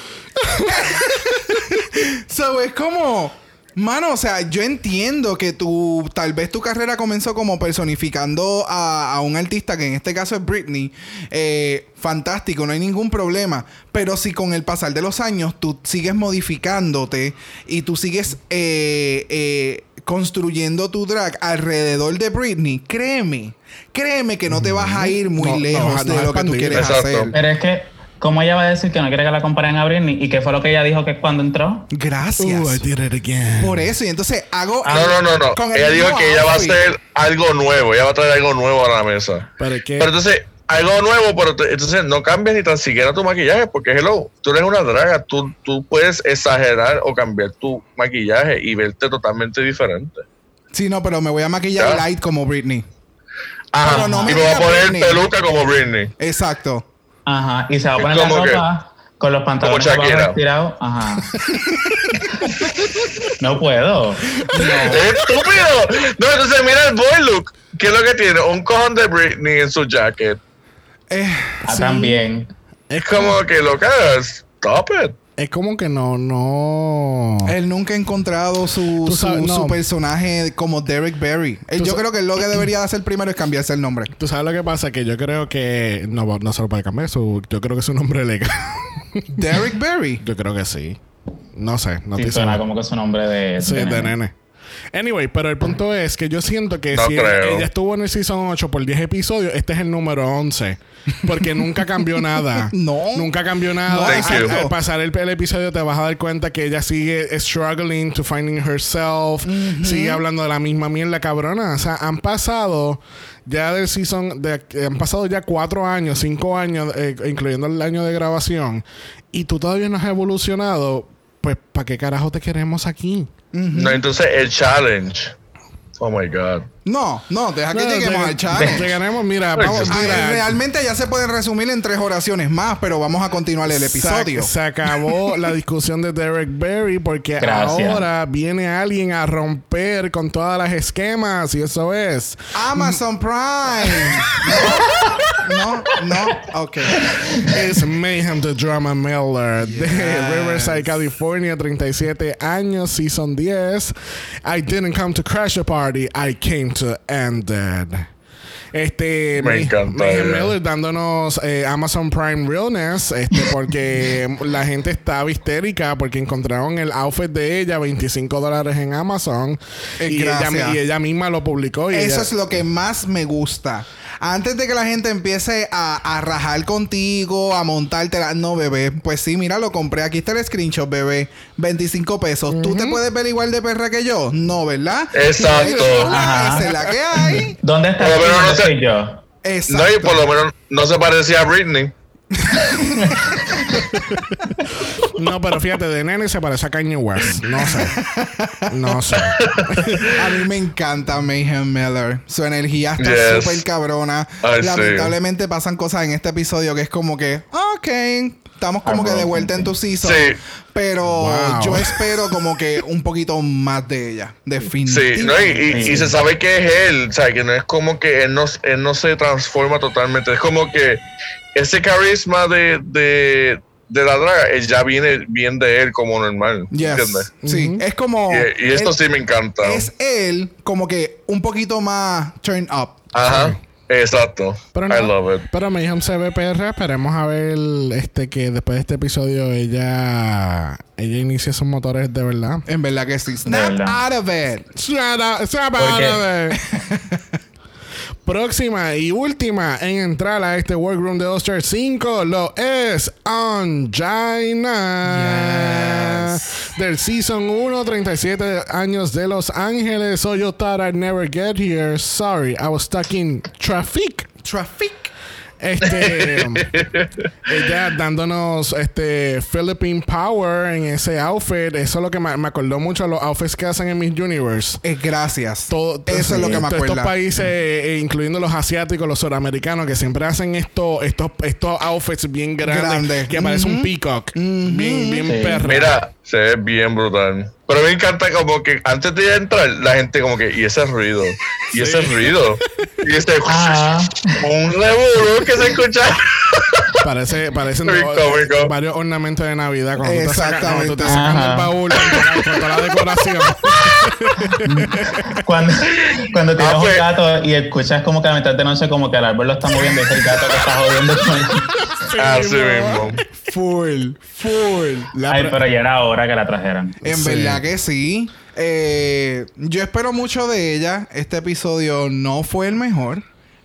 So, es como. Mano, o sea, yo entiendo que tu, tal vez tu carrera comenzó como personificando a, a un artista, que en este caso es Britney. Eh, fantástico, no hay ningún problema. Pero si con el pasar de los años tú sigues modificándote y tú sigues eh, eh, construyendo tu drag alrededor de Britney, créeme, créeme que no te vas a ir muy No, lejos no, de no lo que tú quieres Exacto. hacer. Pero es que, ¿cómo ella va a decir que no quiere que la comparen a Britney? ¿Y qué fue lo que ella dijo que cuando entró? Gracias. Ooh, I did it again. Por eso, y entonces hago. No, no, no, no. con el Ella dijo que ella va a hacer algo nuevo. Ella va a traer algo nuevo a la mesa. Pero es que... Pero entonces, algo nuevo, pero te- entonces no cambies ni tan siquiera tu maquillaje, porque hello, tú eres una draga, tú, tú puedes exagerar o cambiar tu maquillaje y verte totalmente diferente. Sí, no, pero me voy a maquillar Ya. light como Britney. Ajá. Pero no me y me voy a poner Britney. peluca como Britney. Exacto. Ajá. Y se va a poner la que- ropa con los pantalones estirados. Ajá. no puedo. ¡Es estúpido! No, entonces mira el boy look. ¿Qué es lo que tiene? Un cojón de Britney en su jacket. Eh, Ah, sí. también. Es como que lo que stop it. Es como que no, no... Él nunca ha encontrado su, su, no. su personaje como Derek Barry. Él- yo creo que lo que debería hacer primero es cambiarse el nombre. Tú sabes lo que pasa, que yo creo que no, no se lo puede cambiar. Su, yo creo que es un nombre legal. Derek Barry. yo creo que sí. No sé, no Sí, estoy suena como que su nombre de. Sí, de nene. nene. Anyway, pero el punto es que yo siento que No si creo. ella estuvo en el season 8 por 10 episodios, este es el número 11. Porque nunca cambió nada. No. Nunca cambió nada. No, Al-. Al pasar el, el episodio te vas a dar cuenta que ella sigue struggling to finding herself. Sigue hablando de la misma mierda cabrona. O sea, han pasado ya del season, de, han pasado ya cuatro años, cinco años, eh, incluyendo el año de grabación. Y tú todavía no has evolucionado. Pues, ¿para qué carajo te queremos aquí? No, entonces el challenge. Oh my God. No, no, deja que No, lleguemos lleg- al challenge. Llegaremos, mira, Pues, vamos, mira. realmente ya se pueden resumir en tres oraciones más, pero vamos a continuar el episodio. Se, se acabó la discusión de Derek Berry porque Gracias. ahora viene alguien a romper con todas las esquemas y eso es. Amazon Prime. No, no. Ok. Es Mayhem the Drama Miller de Yes. Riverside, California, 37 años, Season 10. I didn't come to crash a party, I came to end it. Este, Me encanta. Miller dándonos eh, Amazon Prime Realness, este, porque la gente estaba histérica porque encontraron el outfit de ella, 25 dólares en Amazon, Eh, y ella, gracias. y ella misma lo publicó. Y Eso ella- es lo que más me gusta. Antes de que la gente empiece a, a rajar contigo, a montártela. No, bebé. Pues sí, mira, lo compré. Aquí está el screenshot, bebé. 25 pesos. ¿Tú te puedes ver igual de perra que yo? No, ¿verdad? Exacto. Esa es la que hay. ¿Dónde está Por lo menos no ¿Dónde sé- soy yo? Exacto. No, y por lo menos no se parecía a Britney. No, pero fíjate, de nene se parece a Kanye West. No sé. No sé. A mí me encanta Mayhem Miller. Su energía está Yes. súper cabrona. Sí. Lamentablemente pasan cosas en este episodio que es como que, ok, estamos como que de vuelta en tu season. Sí. Pero Wow. yo espero como que un poquito más de ella. Sí, Definitivamente. ¿no? Y, y- Sí. y se sabe que es él, o sea, que no es como que él no, él no se transforma totalmente. Es como que ese carisma de, de, de la draga él ya viene bien de él como normal. Yes. ¿Entiendes? Sí, es como. Y, y esto él- sí me encanta. Es él como que un poquito más turn up. Ajá. Exacto. Pero I no, love it. Pero Mayhem se ve. Esperemos a ver este que después de este episodio ella ella inicie sus motores de verdad. En verdad que sí. Snap out of it. Shut up, shut Porque- up. Próxima y última en entrar a este Workroom de All-Star 5 lo es Angina Yes. del Season 1, 37 años de Los Ángeles. So you thought I'd never get here. Sorry, I was stuck in traffic. Traffic. Este, ella dándonos este Philippine Power en ese outfit. Eso es lo que me, me acordó mucho a los outfits que hacen en Miss Universe. Eh, gracias. Todo- Eso es lo que me todos acuerda. Estos países, eh, incluyendo los asiáticos, los suramericanos, que siempre hacen esto, estos, estos outfits bien grandes, Grande. que parece un peacock, bien, bien Sí. perra. Mira, se ve bien brutal. Pero me encanta como que antes de entrar, la gente como que, y ese ruido, y ese ruido, y ese Ah. un revuelo que se escucha. Parece, parecen varios ornamentos de Navidad cuando tú te sacas, cuando tú te sacas el baúl con toda, la decoración. Cuando, cuando tienes Ah, pues. un gato y escuchas como que a mitad de noche como que el árbol lo está moviendo y es el gato que está jodiendo con el- Así mismo. Full, full. La Ay, pero ya era hora que la trajeran. En Sí. verdad que sí. Eh, yo espero mucho de ella. Este episodio no fue el mejor.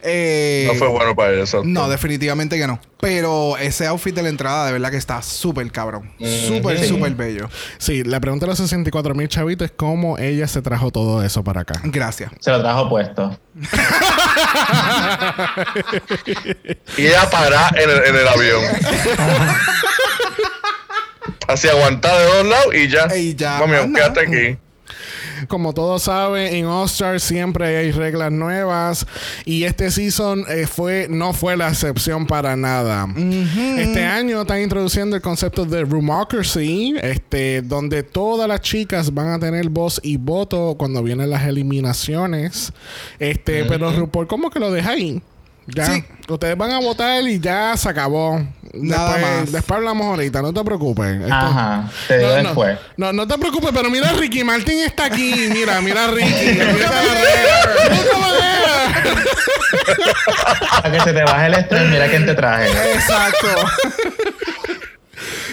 Eh, No fue bueno para eso. No, definitivamente que no. Pero ese outfit de la entrada, de verdad que está súper cabrón. Súper, súper bello. Sí, la pregunta de los 64 mil chavitos es cómo ella se trajo todo eso para acá. Gracias. Se lo trajo puesto. Y ella para en el, en el avión. Así aguantada de dos lados y ya. Y ya, Mami, quédate aquí. Como todos saben, en All Star siempre hay reglas nuevas y este season eh, fue no fue la excepción para nada. Este año están introduciendo el concepto de Rumocracy, este, donde todas las chicas van a tener voz y voto cuando vienen las eliminaciones. Este, pero RuPaul, ¿cómo que lo deja ahí? Ya, Sí. ustedes van a votar y ya se acabó. Nada después, más. Después hablamos ahorita, no te preocupes. Esto- Ajá, te digo no, después. No, no te preocupes, pero mira Ricky Martin está aquí. Mira, mira Ricky. Mira. Para que se te baje el estrés, mira quién te traje. Exacto.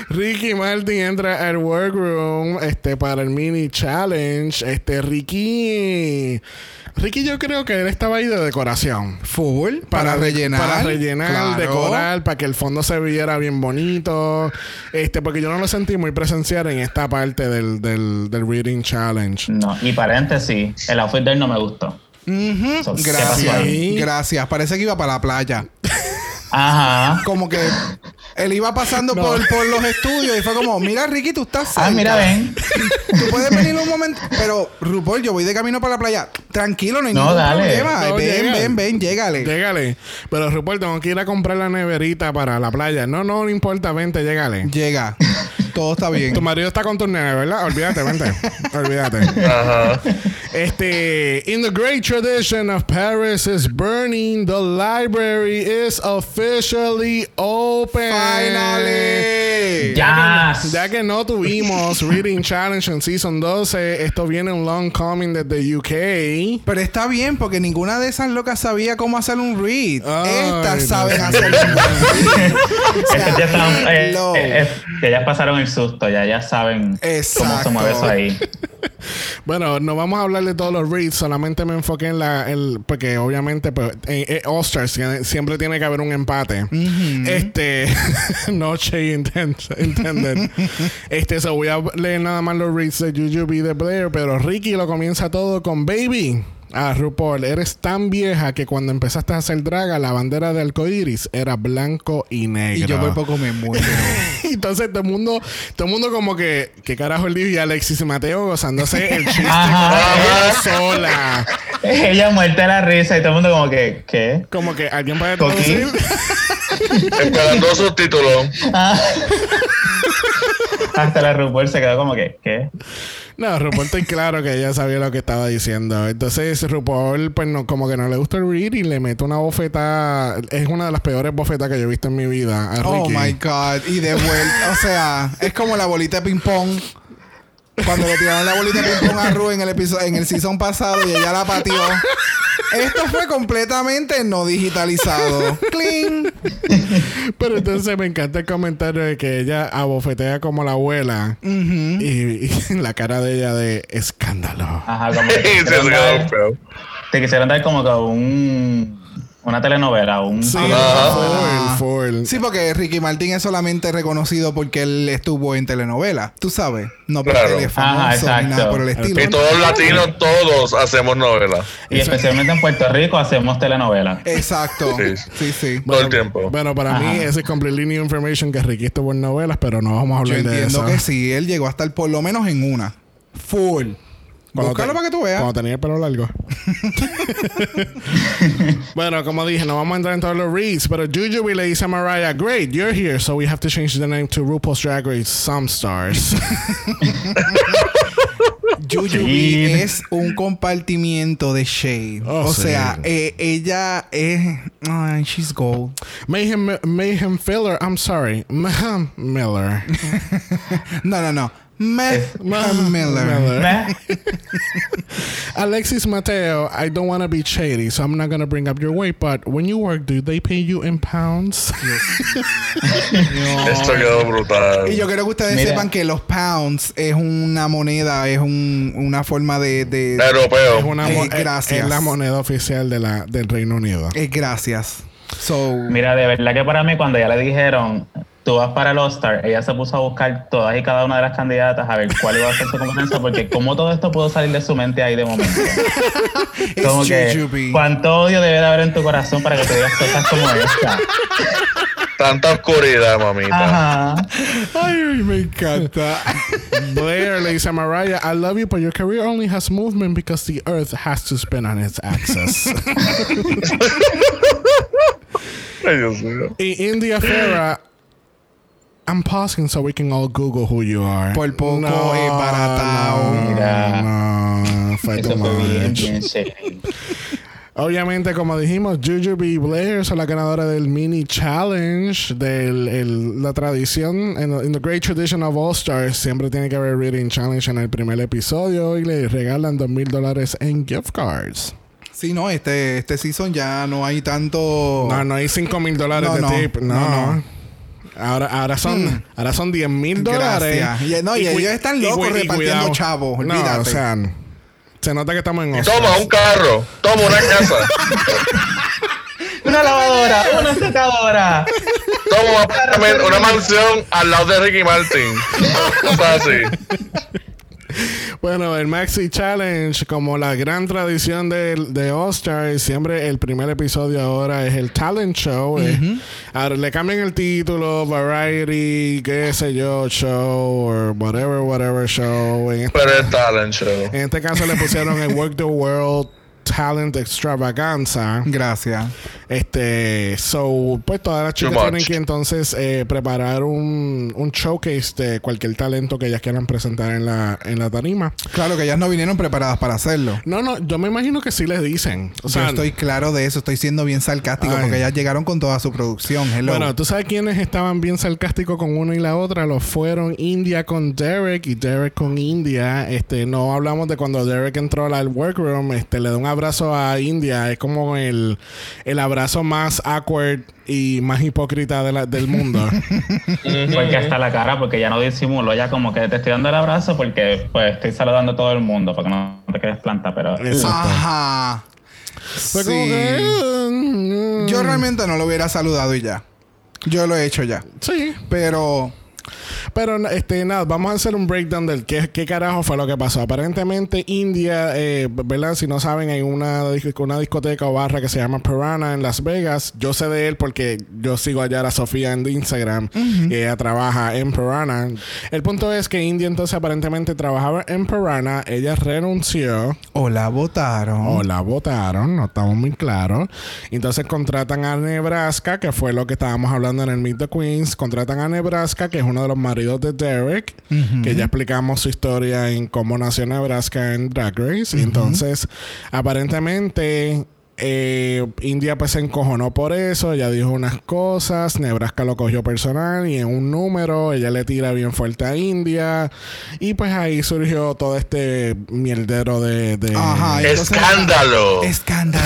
Ricky Martin entra al workroom este, para el mini challenge. Este, Ricky. Ricky, yo creo que él estaba ahí de decoración. Full. Para, rellenar. Para rellenar, Claro. decorar, para que el fondo se viera bien bonito. Este, porque yo no lo sentí muy presencial en esta parte del, del, del Reading Challenge. No, y paréntesis, el outfit de él no me gustó. So, ¿qué Gracias. Gracias. Parece que iba para la playa. Ajá. Como que él iba pasando por, por los estudios y fue como, mira Ricky, tú estás cerca. Ah, mira, ven. Tú puedes venir un momento. Pero, RuPaul, yo voy de camino para la playa. Tranquilo, no hay No, ningún dale. problema. No, ven, llega. ven, ven, llégale. Llégale. Pero Rupert, tengo que ir a comprar la neverita para la playa. No, no, no importa, vente, llégale. Llega. Todo está bien. Tu marido está con tu neve, ¿verdad? Olvídate, vente. Olvídate. Ajá. Este, in the great tradition of Paris is burning, the library is officially open. Finally. Ya. Ya que no tuvimos Reading Challenge en Season 12, esto viene un long coming desde UK. Pero está bien porque ninguna de esas locas sabía cómo hacer un read. Ay, Estas no. saben hacer un read. O sea, Estas ya, están, eh, eh, eh, que ya pasaron el susto, ya, ya saben cómo Exacto. se mueve eso ahí. Bueno, no vamos a hablar de todos los reads, solamente me enfoqué en la. el- porque obviamente, pues, en, en All Stars tiene- siempre tiene que haber un empate. Este. no shade intent- intended. este, so voy a leer nada más los reads de Jujubi de Blair, pero Ricky lo comienza todo con Baby. Ah, RuPaul, eres tan vieja que cuando empezaste a hacer draga, la bandera de arcoiris era blanco y negro. y yo por poco me muero. Entonces todo el mundo, todo el mundo como que, ¿qué carajo el y Alexis y Mateo gozándose el chiste ella sola? Ella muerta de la risa y todo el mundo como que, ¿qué? Como que alguien puede traducir. Esperando sus títulos. Hasta la RuPaul se quedó como que, ¿qué? No, RuPaul está claro que ella sabía lo que estaba diciendo. Entonces RuPaul, pues no, como que no le gusta el read y le mete una bofeta. Es una de las peores bofetas que yo he visto en mi vida a Ricky. Oh my God. Y de vuelta. O sea, es como la bolita de ping-pong. Cuando le tiraron la bolita de ping-pong a Ru en el episodio, en el season pasado y ella la pateó. Esto fue completamente no digitalizado. ¡Cling! Pero entonces me encanta el comentario de que ella abofetea como la abuela. y, y la cara de ella de escándalo. Ajá, como que se quisieron, quedó dar, feo. te quisieron dar como que un, una telenovela, un... Sí, full. Sí, porque Ricky Martin es solamente reconocido porque él estuvo en telenovela. Tú sabes. No porque Claro. él es famoso Ajá, ni nada por el estilo. Y todos los latinos, todos hacemos novelas. Y especialmente en Puerto Rico hacemos telenovela. Exacto. Sí. Sí, sí. Todo el tiempo. Bueno, para mí Ajá. ese es completely new information que Ricky estuvo en novelas, pero no vamos a Yo hablar de entiendo eso. que sí. Él llegó a estar por lo menos en una. Full. Cuando Búscalo te- para que tú veas. Cuando tenía el pelo largo. bueno, como dije, no vamos a entrar en todos los reads, pero Jujubi le dice a Mariah, Great, you're here, so we have to change the name to RuPaul's Drag Race Some Stars. Jujubee es un compartimiento de shade. Oh, o sí. sea, eh, ella es. She's gold. Mayhem, Mayhem Filler, I'm sorry. Mayhem Miller. No, no, no. Meh Miller. Alexis Mateo, I don't want to be shady, so I'm not going to bring up your weight, but when you work, do they pay you in pounds? Esto quedó brutal. Y yo quiero que ustedes Mira. sepan que los pounds es una moneda, es un, una forma de. de es, Europeo. una Eh, es- es la moneda oficial de la, del Reino Unido. es gracias. So. Mira, de verdad que para mí, cuando ya le dijeron, tú vas para el All-Star, ella se puso a buscar todas y cada una de las candidatas a ver cuál iba a ser su competencia, porque como todo esto pudo salir de su mente ahí de momento. Como que, cuánto odio debe de haber en tu corazón para que te digas cosas como esta. Tanta oscuridad, mamita. Ajá. Ay, me encanta. Blair le dice a Mariah, I love you, but your career only has movement because the earth has to spin on its axis. Ay, Dios mío. y India Farah, I'm pausing so we can all Google who you are. Por poco es baratao. Mira. No, fue Eso fue bien. Obviamente, como dijimos, Jujubee y Blair son la ganadora del mini challenge de la tradición. En in the great tradition of All Stars, siempre tiene que haber reading challenge en el primer episodio y le regalan dos mil dólares en gift cards. Sí, no, este, este season ya no hay tanto. No, no hay cinco mil dólares No, de no, tip. No, no, no. Ahora, ahora son, Hmm. ahora son 10 mil dólares. Gracias. Y- no, y cu- ellos están locos cu- repartiendo chavos, No, olvídate. o sea, se nota que estamos en All Toma un carro. Toma una casa. Una lavadora, una secadora. Toma un apartamento, una mansión al lado de Ricky Martin. Cosas así. Bueno, el Maxi Challenge, como la gran tradición de, de All Stars, siempre el primer episodio ahora es el Talent Show. eh. Ahora le cambian el título, Variety, qué sé yo, Show, o whatever, whatever show. En este, Pero es talent show. en este caso le pusieron el Work the World Talent Extravaganza. Gracias. Este, so, pues todas las chicas tienen que entonces eh, preparar un, un showcase de cualquier talento que ellas quieran presentar en la, en la tarima. Claro que ellas no vinieron preparadas para hacerlo. No, no, yo me imagino que sí les dicen. O sea, Yo estoy claro de eso, estoy siendo bien sarcástico Ay. porque ellas llegaron con toda su producción. Hello. bueno, tú sabes quiénes estaban bien sarcásticos con una y la otra. Los fueron India con Derek y Derek con India. Este, no hablamos de cuando Derek entró al workroom. Este, le da un abrazo a India. Es como el, el abrazo más awkward y más hipócrita de la- del mundo. Porque hasta la cara, porque ya no disimulo, ya como que te estoy dando el abrazo porque pues estoy saludando a todo el mundo para que no te quedes planta, pero Exacto. Ajá. Sí. como que, mm, Yo realmente no lo hubiera saludado y ya. Yo lo he hecho ya. Sí. Pero Pero este, nada, vamos a hacer un breakdown del qué, qué carajo fue lo que pasó. Aparentemente, India, eh, ¿verdad? Si no saben, hay una, una discoteca o barra que se llama Piranha en Las Vegas. Yo sé de él porque yo sigo allá a Sofía en Instagram. y ella trabaja en Piranha. El punto es que India entonces aparentemente trabajaba en Piranha. Ella renunció. o la votaron. O la votaron, no estamos muy claros. Entonces contratan a Nebraska, que fue lo que estábamos hablando en el Meet the Queens. Contratan a Nebraska, que es uno de los maridos de Derek, que ya explicamos su historia en cómo nació Nebraska en Drag Race. Y entonces, aparentemente. Eh, India pues se encojonó por eso, ella dijo unas cosas, Nebraska lo cogió personal y en un número ella le tira bien fuerte a India y pues ahí surgió todo este mierdero de... de- Ajá. entonces- Escándalo. Escándalo.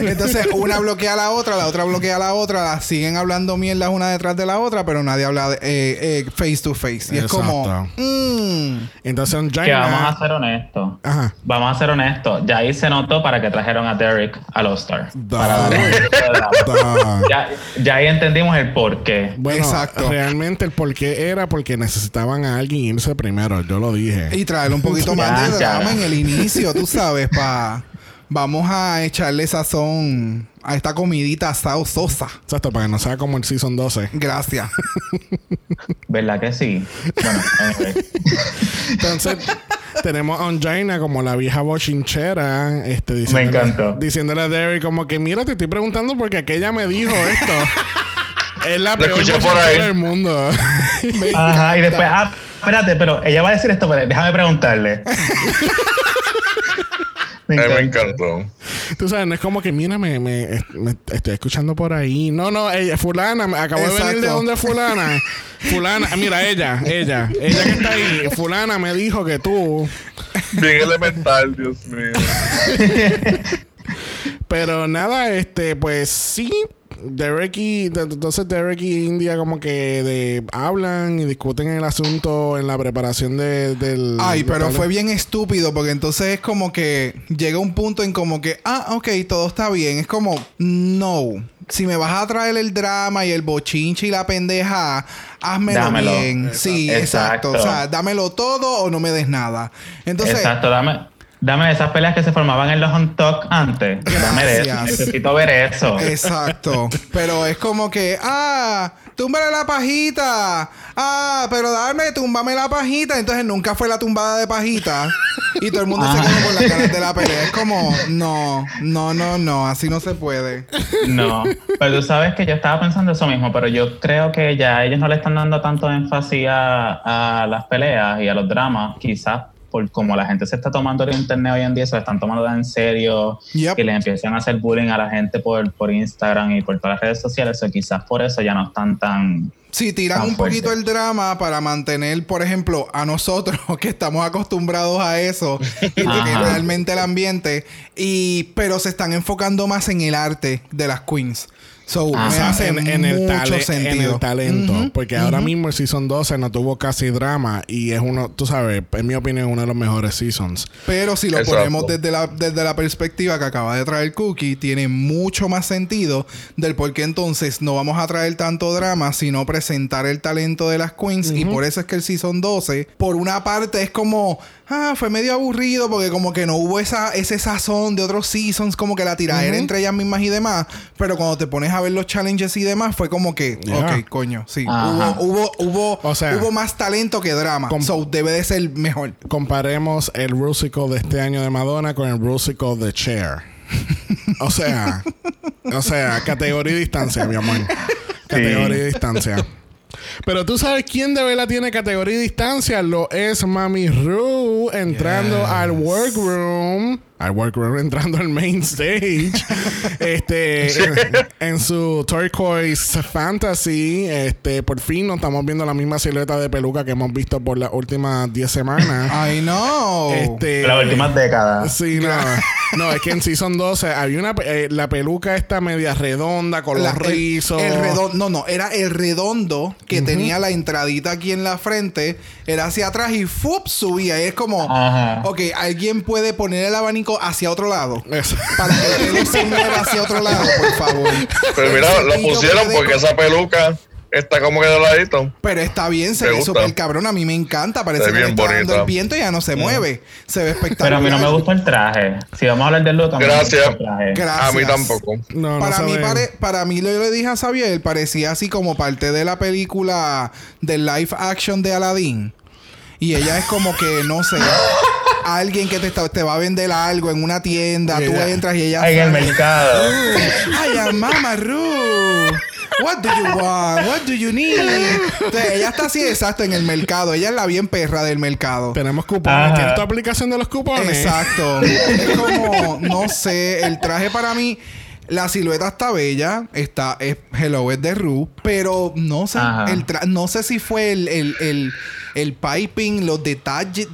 Entonces, una bloquea a la otra, la otra bloquea a la otra, siguen hablando mierdas una detrás de la otra, pero nadie habla de, eh, eh, face to face. Y es como. Mm, Entonces, en que vamos a ser honestos. Ajá. Vamos a ser honestos. Ya ahí se notó para que trajeron a Derek al Da. Para. Da. ya, ya ahí entendimos el por qué. Bueno, Exacto. realmente el porqué era porque necesitaban a alguien irse primero, yo lo dije. y traerle un poquito más de drama en el inicio, tú sabes, pa. Vamos a echarle sazón a esta comidita sausosa. Exacto, para que no sea como el Season 12. Gracias. ¿Verdad que sí? Bueno, anyway. Entonces, tenemos a Onjaina como la vieja bochinchera, este, diciéndole, encantó. diciéndole a Derry como que, mira, te estoy preguntando porque aquella me dijo esto. es la Lo peor escuché por ahí. del mundo. Ajá, y después, ah, espérate, pero ella va a decir esto, pero déjame preguntarle. Me, me encantó. Tú sabes, no es como que, mira, me, me, estoy escuchando por ahí. No, no, ella, fulana, acabo de venir de donde fulana. fulana, mira, ella, ella, ella que está ahí, fulana me dijo que tú... Bien elemental, Dios mío. Pero nada, este, pues sí, Derek y entonces Derek y India como que de, hablan y discuten el asunto en la preparación de, del ay pero fue bien estúpido porque entonces es como que llega un punto en como que ah ok todo está bien es como no si me vas a traer el drama y el bochinche y la pendeja, házmelo bien. Sí, exacto. O sea, dámelo todo o no me des nada. Entonces. Exacto, dame. Dame esas peleas que se formaban en los on talk antes. Dame de eso. Necesito ver eso. Exacto. Pero es como que, ah, túmbale la pajita. Ah, pero dame, túmbame la pajita. Entonces nunca fue la tumbada de pajita. Y todo el mundo se quedó con las ganas de la pelea. Es como, no, no, no, no, así no se puede. No. Pero tú sabes que yo estaba pensando eso mismo, pero yo creo que ya ellos no le están dando tanto énfasis a, a las peleas y a los dramas, quizás por como la gente se está tomando el internet hoy en día, se lo están tomando en serio, que les empiezan a hacer bullying a la gente por, por Instagram y por todas las redes sociales, o quizás por eso ya no están tan... Sí, tiran un poquito el drama para mantener, por ejemplo, a nosotros que estamos acostumbrados a eso y realmente el ambiente, y pero se están enfocando más en el arte de las queens. So, me hace en, en, el en, el talento. porque ahora mismo el Season 12 no tuvo casi drama y es uno, tú sabes, en mi opinión, uno de los mejores seasons. Pero si lo ponemos desde la, desde la perspectiva que acaba de traer Cookie, tiene mucho más sentido del por qué entonces no vamos a traer tanto drama, sino presentar el talento de las queens. Y por eso es que el Season 12, por una parte, es como ah, fue medio aburrido porque como que no hubo esa, ese sazón de otros seasons, como que la tiradera entre ellas mismas y demás. Pero cuando te pones a ver los challenges y demás, fue como que, ok, coño, sí. Hubo, hubo, hubo, hubo más talento que drama. So debe de ser mejor. Comparemos el Rusical de este año de Madonna con el Rusical de Cher. o sea, o sea, categoría y distancia, mi amor. Categoría y distancia. Pero tú sabes quién de verdad tiene categoría y distancia. Lo es Mami Ru entrando al workroom al workroom entrando al main stage este en, su turquoise fantasy este por fin nos estamos viendo la misma silueta de peluca que hemos visto por las últimas 10 semanas. Ay no este las últimas décadas sí no. No es que en season 12 había una eh, la peluca esta media redonda con los rizos el, redondo no no era el redondo que tenía la entradita aquí en la frente era hacia atrás y ¡fup! subía. Y es como ok alguien puede poner el abanico hacia otro lado. Para que el se mueva hacia otro lado, por favor. Pero mira, lo pusieron porque esa peluca está como que de ladito. Pero está bien, se ve súper cabrón. A mí me encanta. Parece que bien está dando el viento y ya no se mm. mueve. Se ve espectacular. Pero a mí no me gusta el traje. Si vamos a hablar del look, Gracias. Gracias. A mí tampoco. para, mí para mí, lo le dije a Xavier, parecía así como parte de la película de live action de Aladdin. Y ella es como que, no sé, alguien que te, te va a vender algo en una tienda, tú entras y ella... En el mercado. Ay, mamá, Ru. What do you want? What do you need? Entonces, ella está así exacto en el mercado. Ella es la bien perra del mercado. Tenemos cupones. ¿Tienes tu aplicación de los cupones? Exacto. es como, no sé, el traje para mí. La silueta está bella, está es Hello es de Ru, pero no sé, el no sé si fue el, el, el, el, piping, los detalles,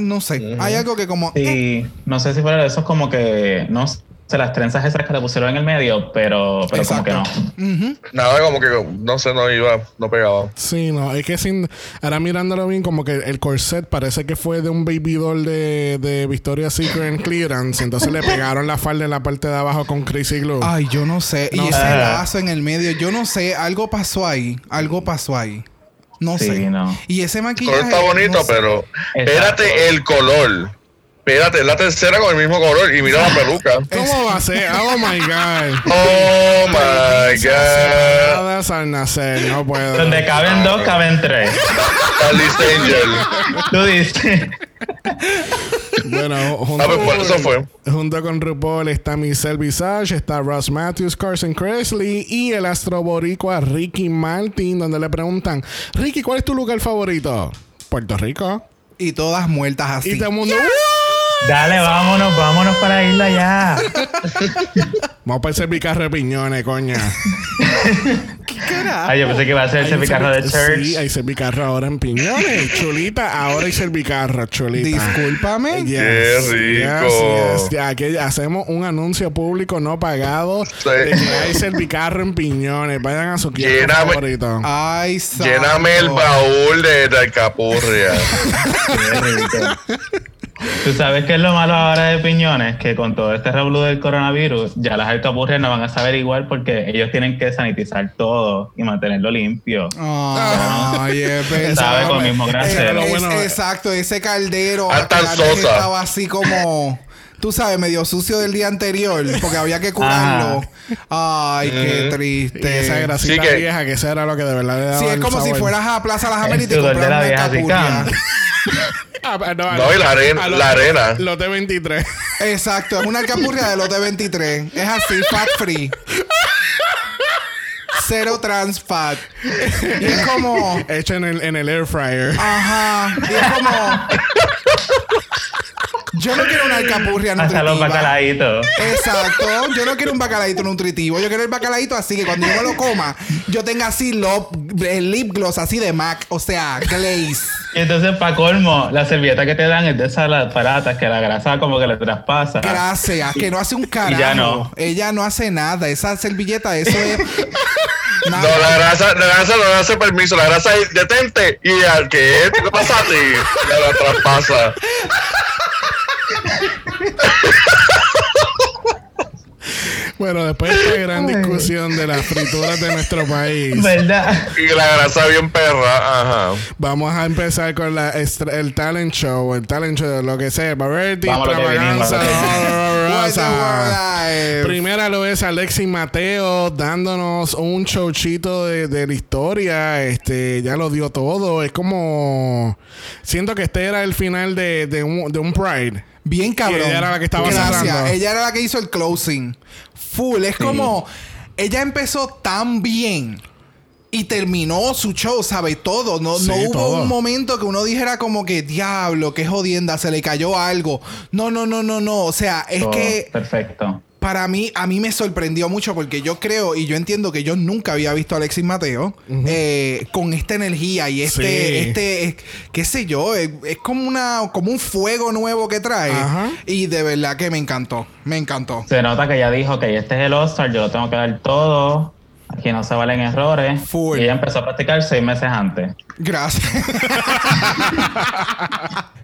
no sé. Hay algo que como Sí, eh. no sé si fuera eso es como que no las trenzas esas que le pusieron en el medio, pero, pero como que no. Nada, como que no sé, no iba, no pegaba. Sí, no, es que sin. Ahora mirándolo bien, como que el corset parece que fue de un baby doll de, de Victoria's Secret en clearance. Entonces le pegaron la falda en la parte de abajo con Crazy Glue. Ay, yo no sé. y ese lazo en el medio, yo no sé, algo pasó ahí. Algo pasó ahí. No sé. No. Y ese maquillaje. El color está bonito, pero. Espérate el color. Espérate, es la tercera con el mismo color y mira la peluca. ¿Cómo va a ser? Oh my god. Oh my god. al nacer, no puedo. Donde caben dos, caben tres. Alice Angel. Tú dices. Bueno, junto, ah, pues, eso fue. junto con RuPaul está Michelle Visage, está Ross Matthews, Carson Cresley y el astroboricua Ricky Martin, donde le preguntan, Ricky, ¿cuál es tu lugar favorito? Puerto Rico. Y todas muertas así. Y todo el mundo. Dale, vámonos, vámonos para la isla ya. Vamos para el servicarro de piñones, coña. Ay, yo pensé que iba a ser ese picarro de church. Sí, hay servicarro ahora en piñones. Chulita, ahora hay servicarro, chulita. Discúlpame. Yes, Qué rico. yes, yes. Ya que hacemos un anuncio público no pagado Sí. de que hay servicarro en piñones. Vayan a su Lléname- favorito. Ay, santo. Lléname el baúl de, de alcapurria. Qué rico. ¿Tú sabes qué es lo malo ahora de Piñones? Que con todo este revolú del coronavirus, ya las alcapurrias no van a saber igual porque ellos tienen que sanitizar todo y mantenerlo limpio. Ay, es verdad. Sabe con el mismo grasero. Es- Lo es- bueno- exacto, ese caldero. Ah, que. Estaba así como. Tú sabes, medio sucio del día anterior, porque había que curarlo. Ay, qué Y triste. esa grasita Sí que- vieja, que eso era lo que de verdad le daba Sí, es como si fueras a Plaza Las Américas y te la una. Ah, no, No, y la arena- a la arena. Lote 23. Exacto, es una alcapurria de lote 23. Es así, fat free. Cero trans fat. Y es como. Hecho en el, en el air fryer. Ajá. Y es como. Yo no quiero una alcapurria Hasta los nutritiva. bacalaitos. Exacto. Yo no quiero un bacalaíto nutritivo. Yo quiero el bacalaíto así que cuando yo me lo coma, yo tenga así lo- el lip gloss así de MAC. O sea, glaze. Y entonces, para colmo, la servilleta que te dan es de esas baratas que la grasa como que le traspasa. Gracias. Que no hace un carajo. ya no. Ella no hace nada. Esa servilleta, eso es. No, la grasa, la grasa no le hace permiso. La grasa es detente. ¿Y al que ¿Qué pasa a ti? Ya la traspasa. Bueno, después de esta gran discusión de las frituras de nuestro país, ¿Verdad? Y la grasa bien perra. Ajá. vamos a empezar con la el talent show, el talent show, lo que sea, variety, extravaganza. Primera lo es Alexis Mateo dándonos un showchito de, de la historia. Este, ya lo dio todo. Es como. Siento que este era el final de, de un, de un Pride. Bien cabrón. Y ella era la que estaba Gracias. cerrando. Ella era la que hizo el closing. Full. Es como. Ella empezó tan bien. Y terminó su show, ¿sabe? Todo. No, Sí, no hubo todo. un momento que uno dijera como que, diablo, qué jodienda, se le cayó algo. No, no, no, no, no. O sea, es Todo que Perfecto. Para mí, a mí me sorprendió mucho porque yo creo y yo entiendo que yo nunca había visto a Alexis Mateo eh, con esta energía y este, Sí. este, qué sé yo, es, es como una, como un fuego nuevo que trae Ajá. y de verdad que me encantó, me encantó. Se nota que ella dijo que este es el All-Star, yo lo tengo que dar todo. Aquí no se valen errores. Full. Y ella empezó a practicar seis meses antes. Gracias.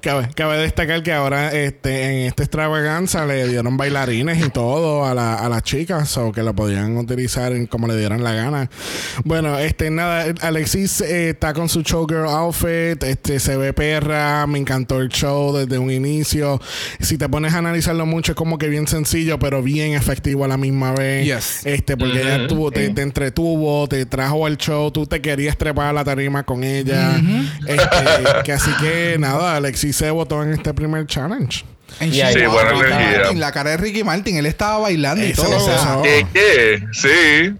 Cabe, cabe destacar que ahora este, en esta extravaganza le dieron bailarines y todo a, la- a las chicas, o que la podían utilizar en como le dieran la gana. Bueno, este nada, Alexis eh, está con su showgirl outfit, este se ve perra, me encantó el show desde un inicio. Si te pones a analizarlo mucho, es como que bien sencillo, pero bien efectivo a la misma vez. Yes. Este, porque ella tuvo, te, te entretuvo, te trajo al show, tú te querías trepar a la tarima con ella. Este, que así que nada, Alexis se votó en este primer challenge. En Sí, buena Ricky energía. Martin, la cara de Ricky Martin, él estaba bailando y Eso todo. lo O sea, gozó. ¿Qué? ¿Qué? Sí.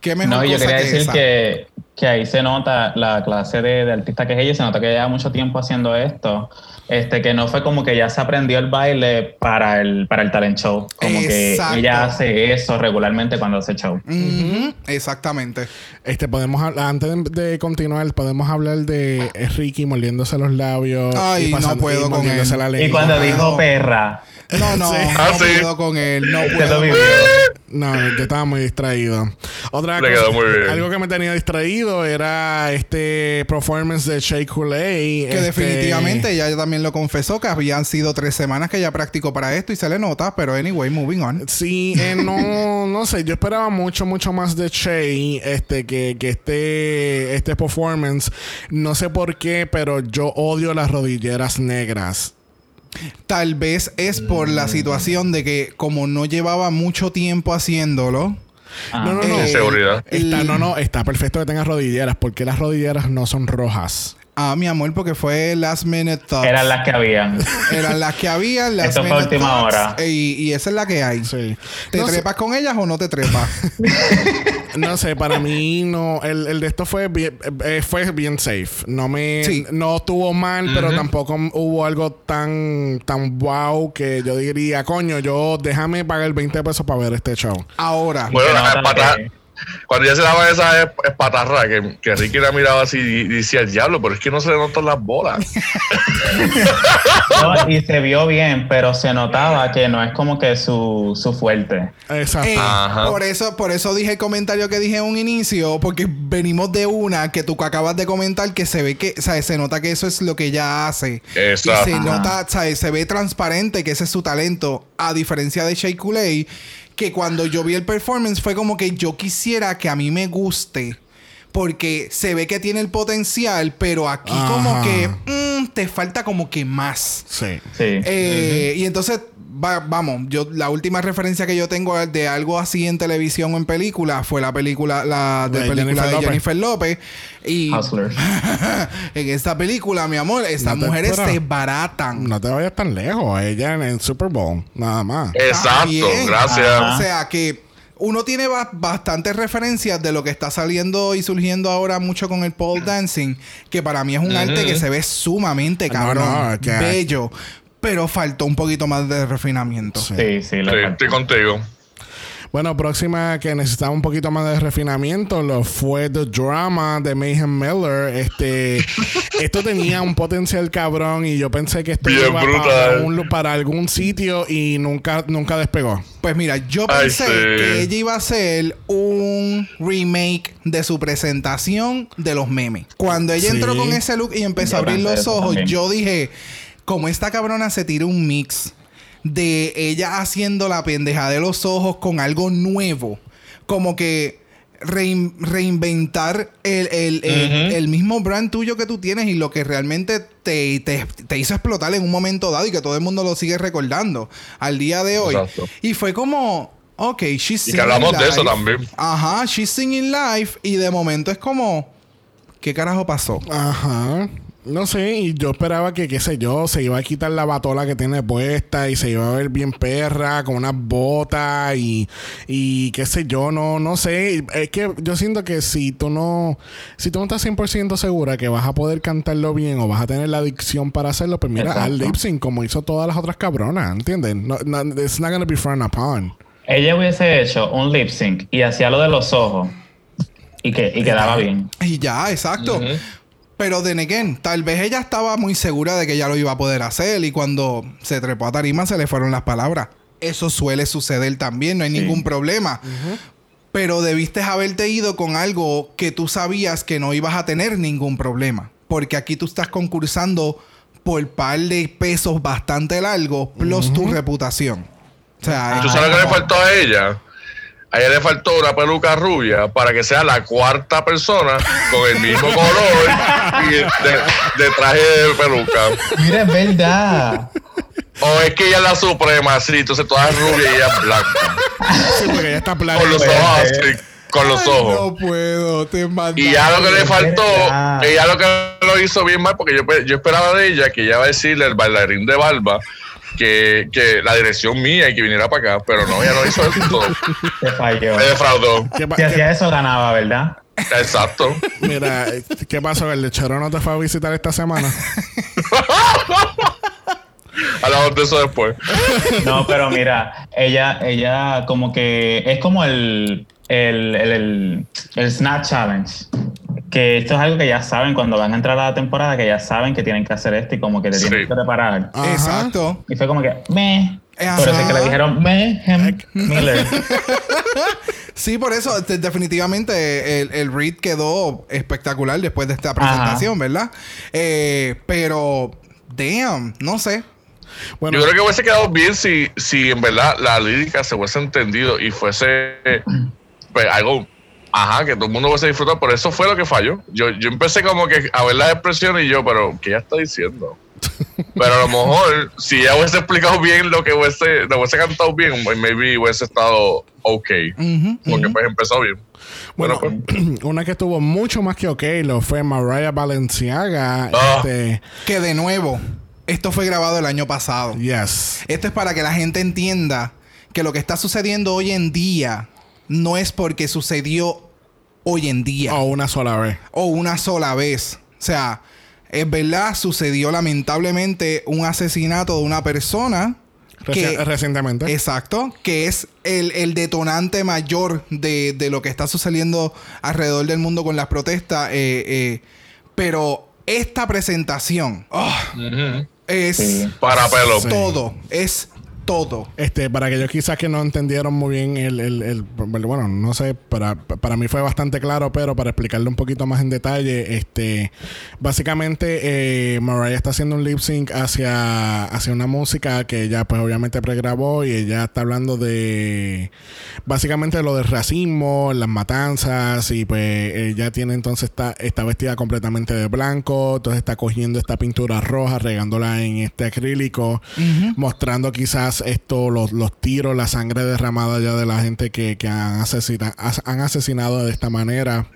qué mejor No, yo quería que decir esa. que, que ahí se nota la clase de, de artista que es ella, se nota que lleva mucho tiempo haciendo esto. Este, que no fue como que ya se aprendió el baile para el, para el talent show. Como Exacto. que ella hace eso regularmente cuando hace show. Exactamente. Este, podemos hablar, antes de, de continuar, podemos hablar de Ricky mordiéndose los labios. Ay, y no puedo y con mordiéndose él. la Y lengua. cuando no. dijo perra, No, no, Sí. no Ah, sí. puedo con él, no puedo. No, yo estaba muy distraído. Otra Le cosa, quedó muy bien. algo que me tenía distraído era este performance de Shea Coulee. Que este, definitivamente ella también lo confesó que habían sido tres semanas que ella practicó para esto y se le nota, pero anyway, moving on. Sí, eh, no, no sé, yo esperaba mucho, mucho más de Shea, este, que, que este, este performance. No sé por qué, pero yo odio las rodilleras negras. Tal vez es por la situación de que como no llevaba mucho tiempo haciéndolo, Ah. No, no, no. Eh, Seguridad. Está, no, no, está perfecto que tengas rodilleras, porque las rodilleras no son rojas. Ah, mi amor, porque fue Last Minute Thoughts. Eran las que habían. Eran las que había, Last Esto fue última Thoughts, hora. Y, y esa es la que hay. Sí. ¿Te No sé- trepas con ellas o no te trepas? No sé, para mí no. El, el de esto fue bien, eh, fue bien safe. No me. Sí. No estuvo mal, pero tampoco hubo algo tan, tan wow que yo diría, coño, yo déjame pagar el 20 pesos para ver este show. Ahora, Bueno, Que cuando ya se daban esas es- espatarras, que, que Ricky la miraba así y decía, el diablo, pero es que no se le notan las bolas. No, y se vio bien, pero se notaba que no es como que su, su fuerte. Exacto. Eh, por eso, por eso dije el comentario que dije en un inicio, porque venimos de una que tú acabas de comentar que se ve que, ¿sabes? Se nota que eso es lo que ella hace. Exacto. Y se Ajá. nota, ¿sabes? Se ve transparente que ese es su talento, a diferencia de Shea Coulee, que cuando yo vi el performance fue como que yo quisiera que a mí me guste. Porque se ve que tiene el potencial, pero aquí como que mm, te falta como que más. Sí. Sí. Eh, Y entonces, va- vamos, yo la última referencia que yo tengo de algo así en televisión o en película fue la película, la de De película Jennifer de López. Jennifer López. Y Hustlers. en esta película, mi amor, estas No mujeres se baratan. No te vayas tan lejos. Ella en el Super Bowl, nada más. Exacto, gracias. Ajá. O sea que uno tiene ba- bastantes referencias de lo que está saliendo y surgiendo ahora mucho con el pole dancing, que para mí es un arte que se ve sumamente cabrón, no, bello, pero faltó un poquito más de refinamiento. Sí. Sí, sí, estoy contigo. Bueno, próxima que necesitaba un poquito más de refinamiento lo fue The Drama de Mayhem Miller. Este, esto tenía un potencial cabrón y yo pensé que esto Bien iba para, un- para algún sitio y nunca, nunca despegó. Pues mira, yo Ay, pensé sí. que ella iba a hacer un remake de su presentación de los memes. Cuando ella Sí. entró con ese look y empezó a abrir los ojos, también. yo dije, como esta cabrona se tira un mix de ella haciendo la pendeja de los ojos con algo nuevo, como que rein- reinventar el, el- el- Ujú. el mismo brand tuyo que tú tienes y lo que realmente te, te- te hizo explotar en un momento dado y que todo el mundo lo sigue recordando al día de hoy. Exacto. Y fue como, ok, she's Y singing que hablamos de eso live. también. Ajá, she's singing live y de momento es como, ¿qué carajo pasó? Ajá. No sé, y yo esperaba que, qué sé yo, se iba a quitar la batola que tiene puesta y se iba a ver bien perra, con unas botas y, y qué sé yo, no, no sé. Es que yo siento que si tú no, si tú no estás 100% segura que vas a poder cantarlo bien o vas a tener la adicción para hacerlo, pues mira, Exacto. al lip sync como hizo todas las otras cabronas, ¿entiendes? No, no, it's not gonna be frowned upon. Ella hubiese hecho un lip sync y hacía lo de los ojos y, que, y quedaba bien. Y ya, exacto. Pero de again, tal vez ella estaba muy segura de que ya lo iba a poder hacer y cuando se trepó a tarima se le fueron las palabras. Eso suele suceder también, no hay ningún problema. Pero debiste haberte ido con algo que tú sabías que no ibas a tener ningún problema. Porque aquí tú estás concursando por par de pesos bastante largos, plus tu reputación. O sea, ¿Tú es sabes que le faltó a ella? A ella le faltó una peluca rubia para que sea la cuarta persona con el mismo color y de, de traje de peluca. Mira, es verdad. O es que ella es la suprema, sí, entonces toda es rubia y ella es blanca. Sí, porque ella está plana. Con los ojos así, con los Ay, ojos. No puedo, te mandaste. Y ya lo que le faltó, ella lo que lo hizo bien mal, porque yo, yo esperaba de ella que ella iba a decirle al bailarín de barba que, que la dirección mía y que viniera para acá, pero no, ella no hizo eso. Se falló. Me defraudó. ¿Qué pa- Si hacía eso, ganaba, ¿verdad? Exacto. Mira, ¿qué pasó? ¿El lechero no te fue a visitar esta semana? Hablamos de eso después. No, pero mira, ella, ella como que es como el, el, el, el, el Snap Challenge. Que esto es algo que ya saben cuando van a entrar a la temporada, que ya saben que tienen que hacer esto y como que te Sí. tienen que preparar. Ajá. Exacto. Y fue como que, me. Por eso es que le dijeron, me, hem, Miller. Sí, por eso definitivamente el, el read quedó espectacular después de esta presentación, ¿verdad? Eh, pero, damn, no sé. Bueno, Yo creo que hubiese quedado bien si, si en verdad la lírica se hubiese entendido y fuese pues, algo, ajá, que todo el mundo hubiese disfrutado. Por eso fue lo que falló. Yo, yo empecé como que a ver las expresiones y yo, pero ¿qué ella está diciendo? Pero a lo mejor, si ella hubiese explicado bien lo que hubiese, lo hubiese cantado bien, maybe hubiese estado ok. porque pues empezó bien. Bueno, pues. una que estuvo mucho más que ok lo fue Mariah Balenciaga. Ah. Este, Que de nuevo, esto fue grabado el año pasado. yes. Esto es para que la gente entienda que lo que está sucediendo hoy en día no es porque sucedió hoy en día O una sola vez. o una sola vez. O sea, es verdad, sucedió lamentablemente un asesinato de una persona Reci- que, recientemente. exacto, que es el, el detonante mayor de, de lo que está sucediendo alrededor del mundo con las protestas. eh, eh, pero esta presentación ah, es Sí. Para pelo. Sí. todo, es todo. Este, para aquellos quizás que no entendieron muy bien el, el- el- bueno, no sé, para, para mí fue bastante claro, pero para explicarle un poquito más en detalle, este, básicamente eh, Mariah está haciendo un lip sync hacia, hacia una música que ella pues obviamente pregrabó y ella está hablando de básicamente lo del racismo, las matanzas y pues ella tiene entonces está, está vestida completamente de blanco, entonces está cogiendo esta pintura roja, regándola en este acrílico, mostrando quizás esto, los, los tiros, la sangre derramada ya de la gente que, que han, asesina- as- han asesinado de esta manera.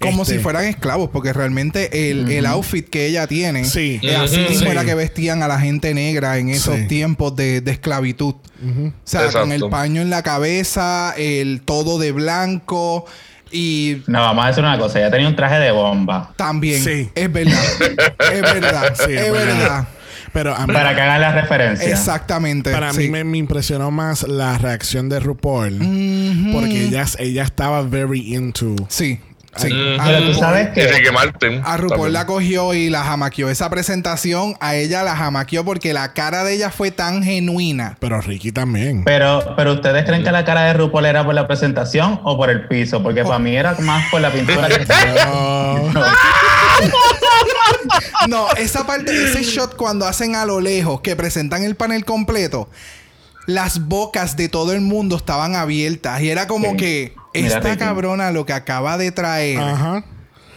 Como Este, si fueran esclavos, porque realmente el, el outfit que ella tiene Sí. es así Ujú. mismo Sí. era que vestían a la gente negra en esos Sí. tiempos de, de esclavitud. O sea, con el paño en la cabeza, el todo de blanco y No, vamos a decir una cosa. Ella tenía un traje de bomba. también. Sí. Es verdad. es verdad. Sí, es es verdad. verdad. Pero a mí, Para que hagan la referencia. Exactamente. para sí. mí me, me impresionó más la reacción de RuPaul. Porque ella, ella estaba very into. Sí. Sí. Mm. A Pero tú RuPaul- sabes Y que Ricky Martin. A RuPaul también. la cogió y la jamaqueó. Esa presentación a ella la jamaqueó porque la cara de ella fue tan genuina. Pero Ricky también. Pero, pero ustedes creen que la cara de RuPaul era por la presentación o por el piso? Porque para mí era más por la pintura que Oh. No. Esa parte, ese shot cuando hacen a lo lejos, que presentan el panel completo, las bocas de todo el mundo estaban abiertas y era como Sí. que esta cabrona lo que acaba de traer Ajá.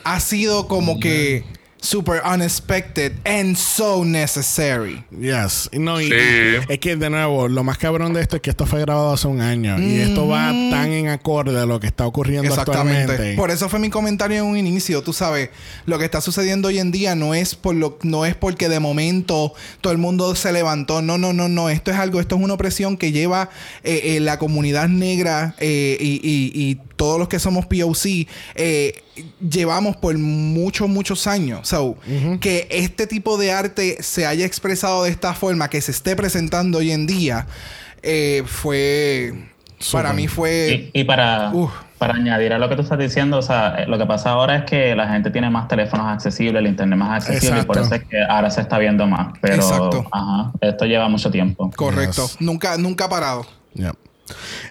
ha sido como que super unexpected and so necessary. Yes. No, y, Sí. y es que de nuevo, lo más cabrón de esto es que esto fue grabado hace un año. Y esto va tan en acorde a lo que está ocurriendo Exactamente. actualmente. Por eso fue mi comentario en un inicio. Tú sabes, lo que está sucediendo hoy en día no es por lo, no es porque de momento todo el mundo se levantó. No, no, no, no. Esto es algo, esto es una opresión que lleva eh, eh, la comunidad negra eh, y, y- y todos los que somos POC eh, llevamos por muchos, muchos años. So, que este tipo de arte se haya expresado de esta forma, que se esté presentando hoy en día, eh, fue. Para mí fue. Y, y para, añadir a lo que tú estás diciendo, o sea, eh, lo que pasa ahora es que la gente tiene más teléfonos accesibles, el internet más accesible, y por eso es que ahora se está viendo más. Pero Exacto. ajá, esto lleva mucho tiempo. Correcto. Yes. Nunca, nunca ha parado. Yep.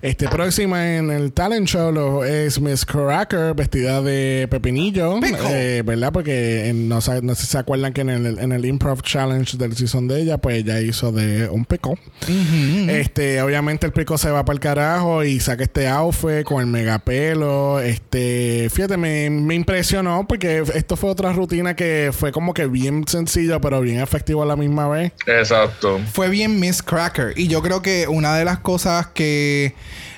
Este próxima en el talent show lo- es Miss Cracker vestida de pepinillo, eh, ¿verdad? Porque en- no, sa- no sé si se acuerdan que en el, en el improv challenge del season de ella, pues ella hizo de un pico. Este, obviamente el pico se va para el carajo y saca este outfit con el megapelo. Este, fíjate, me, me impresionó porque esto fue otra rutina que fue como que bien sencillo, pero bien efectivo a la misma vez. Exacto. Fue bien Miss Cracker. Y yo creo que una de las cosas que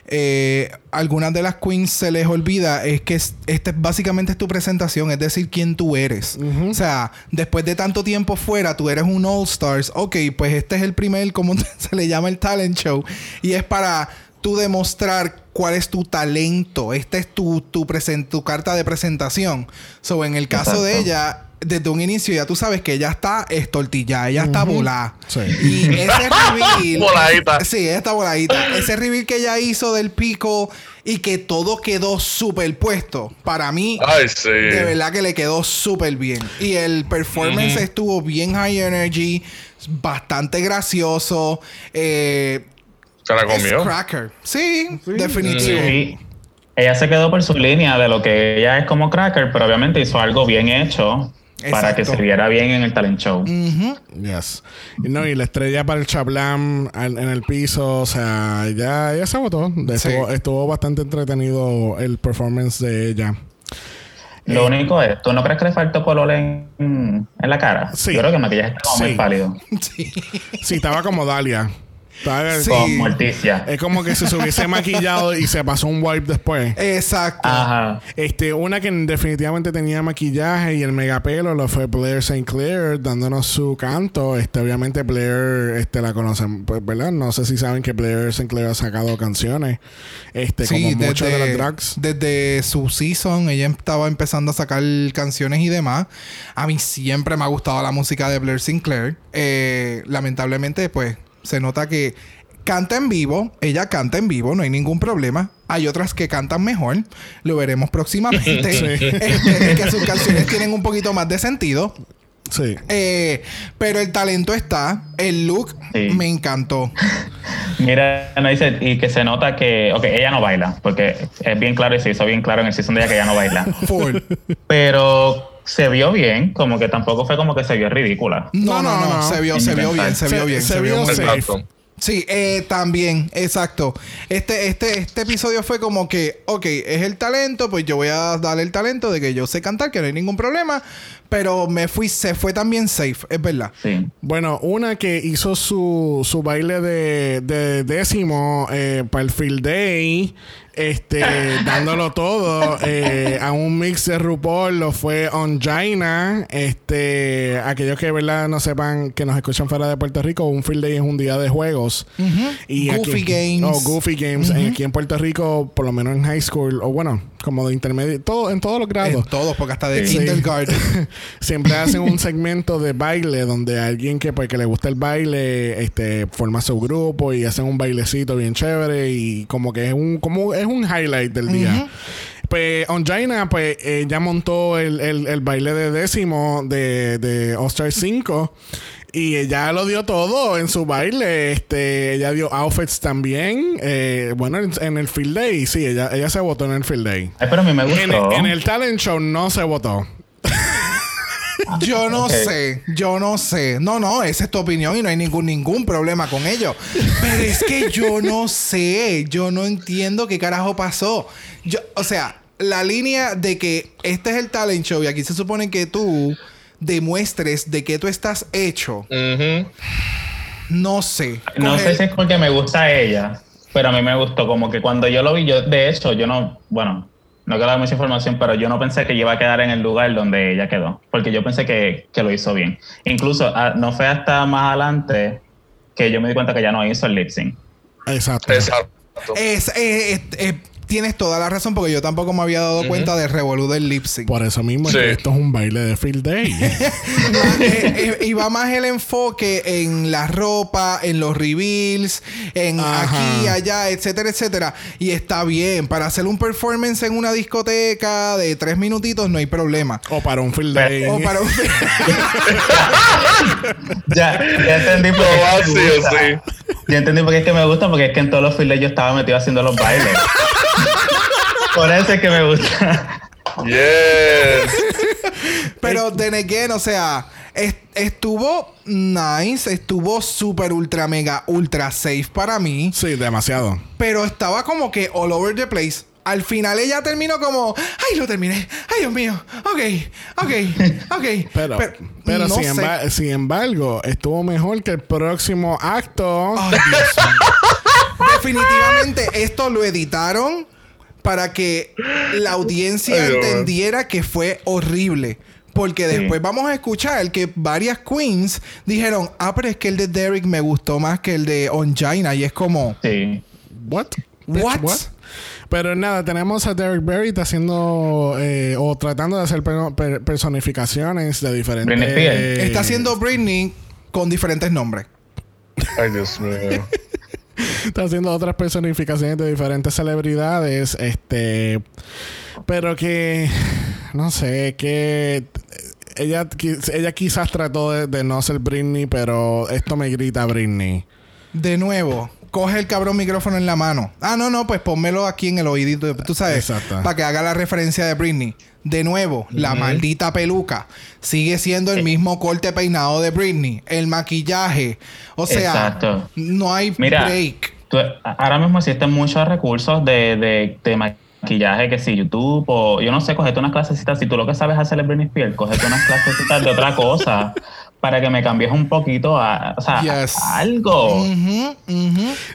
eh, algunas de las queens se les olvida es que es- este básicamente es tu presentación, es decir, quién tú eres. O sea, después de tanto tiempo fuera, tú eres un All Stars. Ok, pues este es el primer, como se le llama el talent show. Y es para tú demostrar cuál es tu talento. Esta es tu, tu, tu carta de presentación. So, en el caso de ella, desde un inicio ya tú sabes que ella está estortillada, ella está volada. Sí. Y ese reveal. Voladita. Sí, ella está voladita. Ese reveal que ella hizo del pico y que todo quedó superpuesto. Para mí, Ay, sí. de verdad que le quedó súper bien. Y el performance estuvo bien high energy, bastante gracioso. Eh, Se la es comió. cracker. Sí, definitivo. Sí. Ella se quedó por su línea de lo que ella es como cracker, pero obviamente hizo algo bien hecho para que se viera bien en el talent show. Yes. Y no, y la estrella para el chablam al- en el piso, o sea, ya, ya se votó. Estuvo, Sí. estuvo bastante entretenido el performance de ella. Lo único es, ¿tú no crees que le faltó color en, en la cara? Sí. Yo creo que el maquillaje estaba Sí. muy pálido. Sí. Sí, estaba como Dalia. Sí. Con Morticia. Es como que si se hubiese maquillado y se pasó un wipe después. Exacto. Ajá. Este, una que definitivamente tenía maquillaje y el megapelo lo fue Blair St. Clair dándonos su canto. Este, obviamente Blair, este, la conocen, pues, ¿verdad? No sé si saben que Blair St. Clair ha sacado canciones, este, como muchos de los drags. desde su season, ella estaba empezando a sacar canciones y demás. A mí siempre me ha gustado la música de Blair Sinclair. Eh, lamentablemente, pues, se nota que canta en vivo. Ella canta en vivo, no hay ningún problema. Hay otras que cantan mejor. Lo veremos próximamente. Sí. Este, que sus canciones tienen un poquito más de sentido. Sí. Eh, pero el talento está. El look Sí. me encantó. Mira, no dice, y que se nota que, ok, ella no baila, porque es bien claro y se hizo bien claro en el season de ella que ella no baila. Full. Pero se vio bien, como que tampoco fue como que se vio ridícula. No, no, no, Se vio, se vio bien, se vio bien, se, vio bien. Sí, eh, también, exacto. Este, este, este episodio fue como que, ok, es el talento, pues yo voy a darle el talento de que yo sé cantar, que no hay ningún problema, pero me fui, se fue también safe, es verdad. Sí. Bueno, una que hizo su, su baile de, de décimo eh, para el Field Day, este, dándolo todo eh, a un mix de RuPaul, lo fue Ongina. Este, aquellos que verdad no sepan que nos escuchan fuera de Puerto Rico, un Field Day es un día de juegos. y Goofy Games. Oh, Goofy Games. Eh, Aquí en Puerto Rico, por lo menos en high school, o bueno, como de intermedio, todo, en todos los grados. En todos, porque hasta de Sí. kindergarten. Siempre hacen un segmento de baile donde alguien que pues que le gusta el baile este forma su grupo y hacen un bailecito bien chévere y como que es un como es un highlight del día. Pues Ongina pues eh, ya montó el, el- el baile de décimo de, de All Star 5 y ella lo dio todo en su baile. Este, ella dio outfits también. Eh, bueno, en, en el field day, sí, ella, ella se votó en el field day. Ay, pero a mí me En, gustó. en el talent show no se votó. Yo no sé, yo no sé. No, no, esa es tu opinión y no hay ningún, ningún problema con ello. Pero es que yo no sé, yo no entiendo qué carajo pasó. Yo, o sea, la línea de que este es el talent show y aquí se supone que tú demuestres de que tú estás hecho, no sé. No Coger- sé si es porque me gusta ella, pero a mí me gustó. Como que cuando yo lo vi, yo, de hecho, yo no, bueno, no quiero dar mucha información, pero yo no pensé que iba a quedar en el lugar donde ella quedó, porque yo pensé que, que lo hizo bien. Incluso ah, no fue hasta más adelante que yo me di cuenta que ya no hizo el lip sync. Exacto. Exacto. Es, eh, eh, eh, tienes toda la razón porque yo tampoco me había dado cuenta del revolú del lip sync. Por eso mismo Sí. es que esto es un baile de field day. Más, eh, eh, y va más el enfoque en la ropa, en los reveals, en Ajá. aquí, allá, etcétera, etcétera. Y está bien. Para hacer un performance en una discoteca de tres minutitos no hay problema. o para un field day. O para un... Ya, ya entendí por qué va es que me gusta. sí. Ya entendí por qué es que me gusta, porque es que en todos los files yo estaba metido haciendo los bailes. Por eso es que me gusta. Yes. Pero then again, o sea, es- estuvo nice, estuvo súper ultra mega ultra safe para mí. Sí, demasiado. pero estaba como que all over the place. Al final ella terminó como, ay, lo terminé, ay, Dios mío, ok, ok, ok. Pero, pero, no sin, sé. emba- sin embargo, estuvo mejor que el próximo acto. Ay, Dios mío. Definitivamente esto lo editaron para que la audiencia Ay, entendiera que fue horrible. Porque después vamos a escuchar que varias queens dijeron, ah, pero es que el de Derek me gustó más que el de Ongina. Y es como, Sí. What? What? Pero nada, tenemos a Derek Barry haciendo eh, o tratando de hacer per- per- personificaciones de diferentes. Spears. está haciendo Britney con diferentes nombres. Ay, Dios mío. Está haciendo otras personificaciones de diferentes celebridades. Este. Pero que. No sé, que. Ella, ella quizás trató de, de no ser Britney, pero esto me grita Britney. De nuevo, coge el cabrón micrófono en la mano. Ah, no, no, pues pónmelo aquí en el oídito. Tú sabes, Exacto. para que haga la referencia de Britney. De nuevo, la maldita peluca. Sigue siendo el mismo corte peinado de Britney. El maquillaje. O sea, Exacto. no hay Mira, break. tú- ahora mismo existen muchos recursos de, de, de maquillaje, que si YouTube o yo no sé, cogete unas clasecitas. Si tú lo que sabes hacer es Britney Spears, cogete unas clasecitas de otra cosa para que me cambies un poquito a, o sea, Yes. a algo.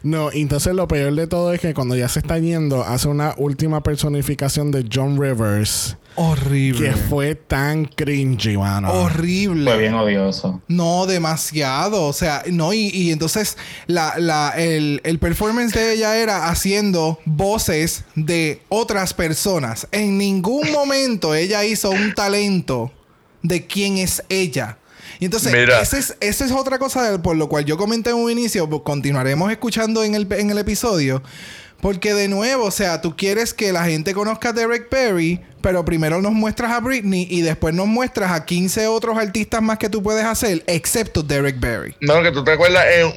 No, entonces lo peor de todo es que cuando ya se está yendo, hace una última personificación de John Rivers Horrible. que fue tan cringy, mano. Horrible. Fue bien odioso. No, demasiado. O sea, no, y, y entonces la, la, el, el performance de ella era haciendo voces de otras personas. En ningún momento ella hizo un talento de quién es ella. Y entonces, esa es, esa es otra cosa por lo cual yo comenté en un inicio, pues, continuaremos escuchando en el, en el episodio. Porque de nuevo, o sea, tú quieres que la gente conozca a Derek Perry, pero primero nos muestras a Britney y después nos muestras a 15 otros artistas más que tú puedes hacer, excepto Derek Perry. No, que tú te acuerdas en, un-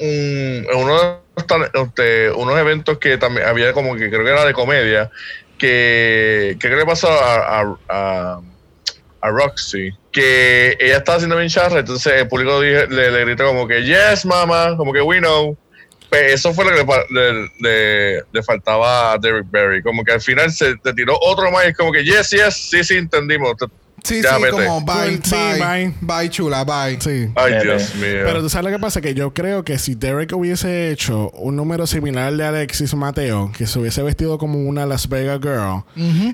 en uno de este, unos eventos que también había como que creo que era de comedia, que ¿qué le pasó a, a, a, a Roxy? Que ella estaba haciendo bien charra, entonces el público dije- le, le grita como que yes, mama, como que we know. Pues eso fue lo que le, pa- le- le- le faltaba a Derek Barry. Como que al final se te tiró otro más y es como que yes, yes, sí, sí, entendimos. Te- Sí, Ya, sí, vete. como bye, Sí, bye, bye. bye, chula, bye. Sí. Ay. Dios mío. Pero tú sabes lo que pasa, que yo creo que si Derek hubiese hecho un número similar al de Alexis Mateo, que se hubiese vestido como una Las Vegas Girl,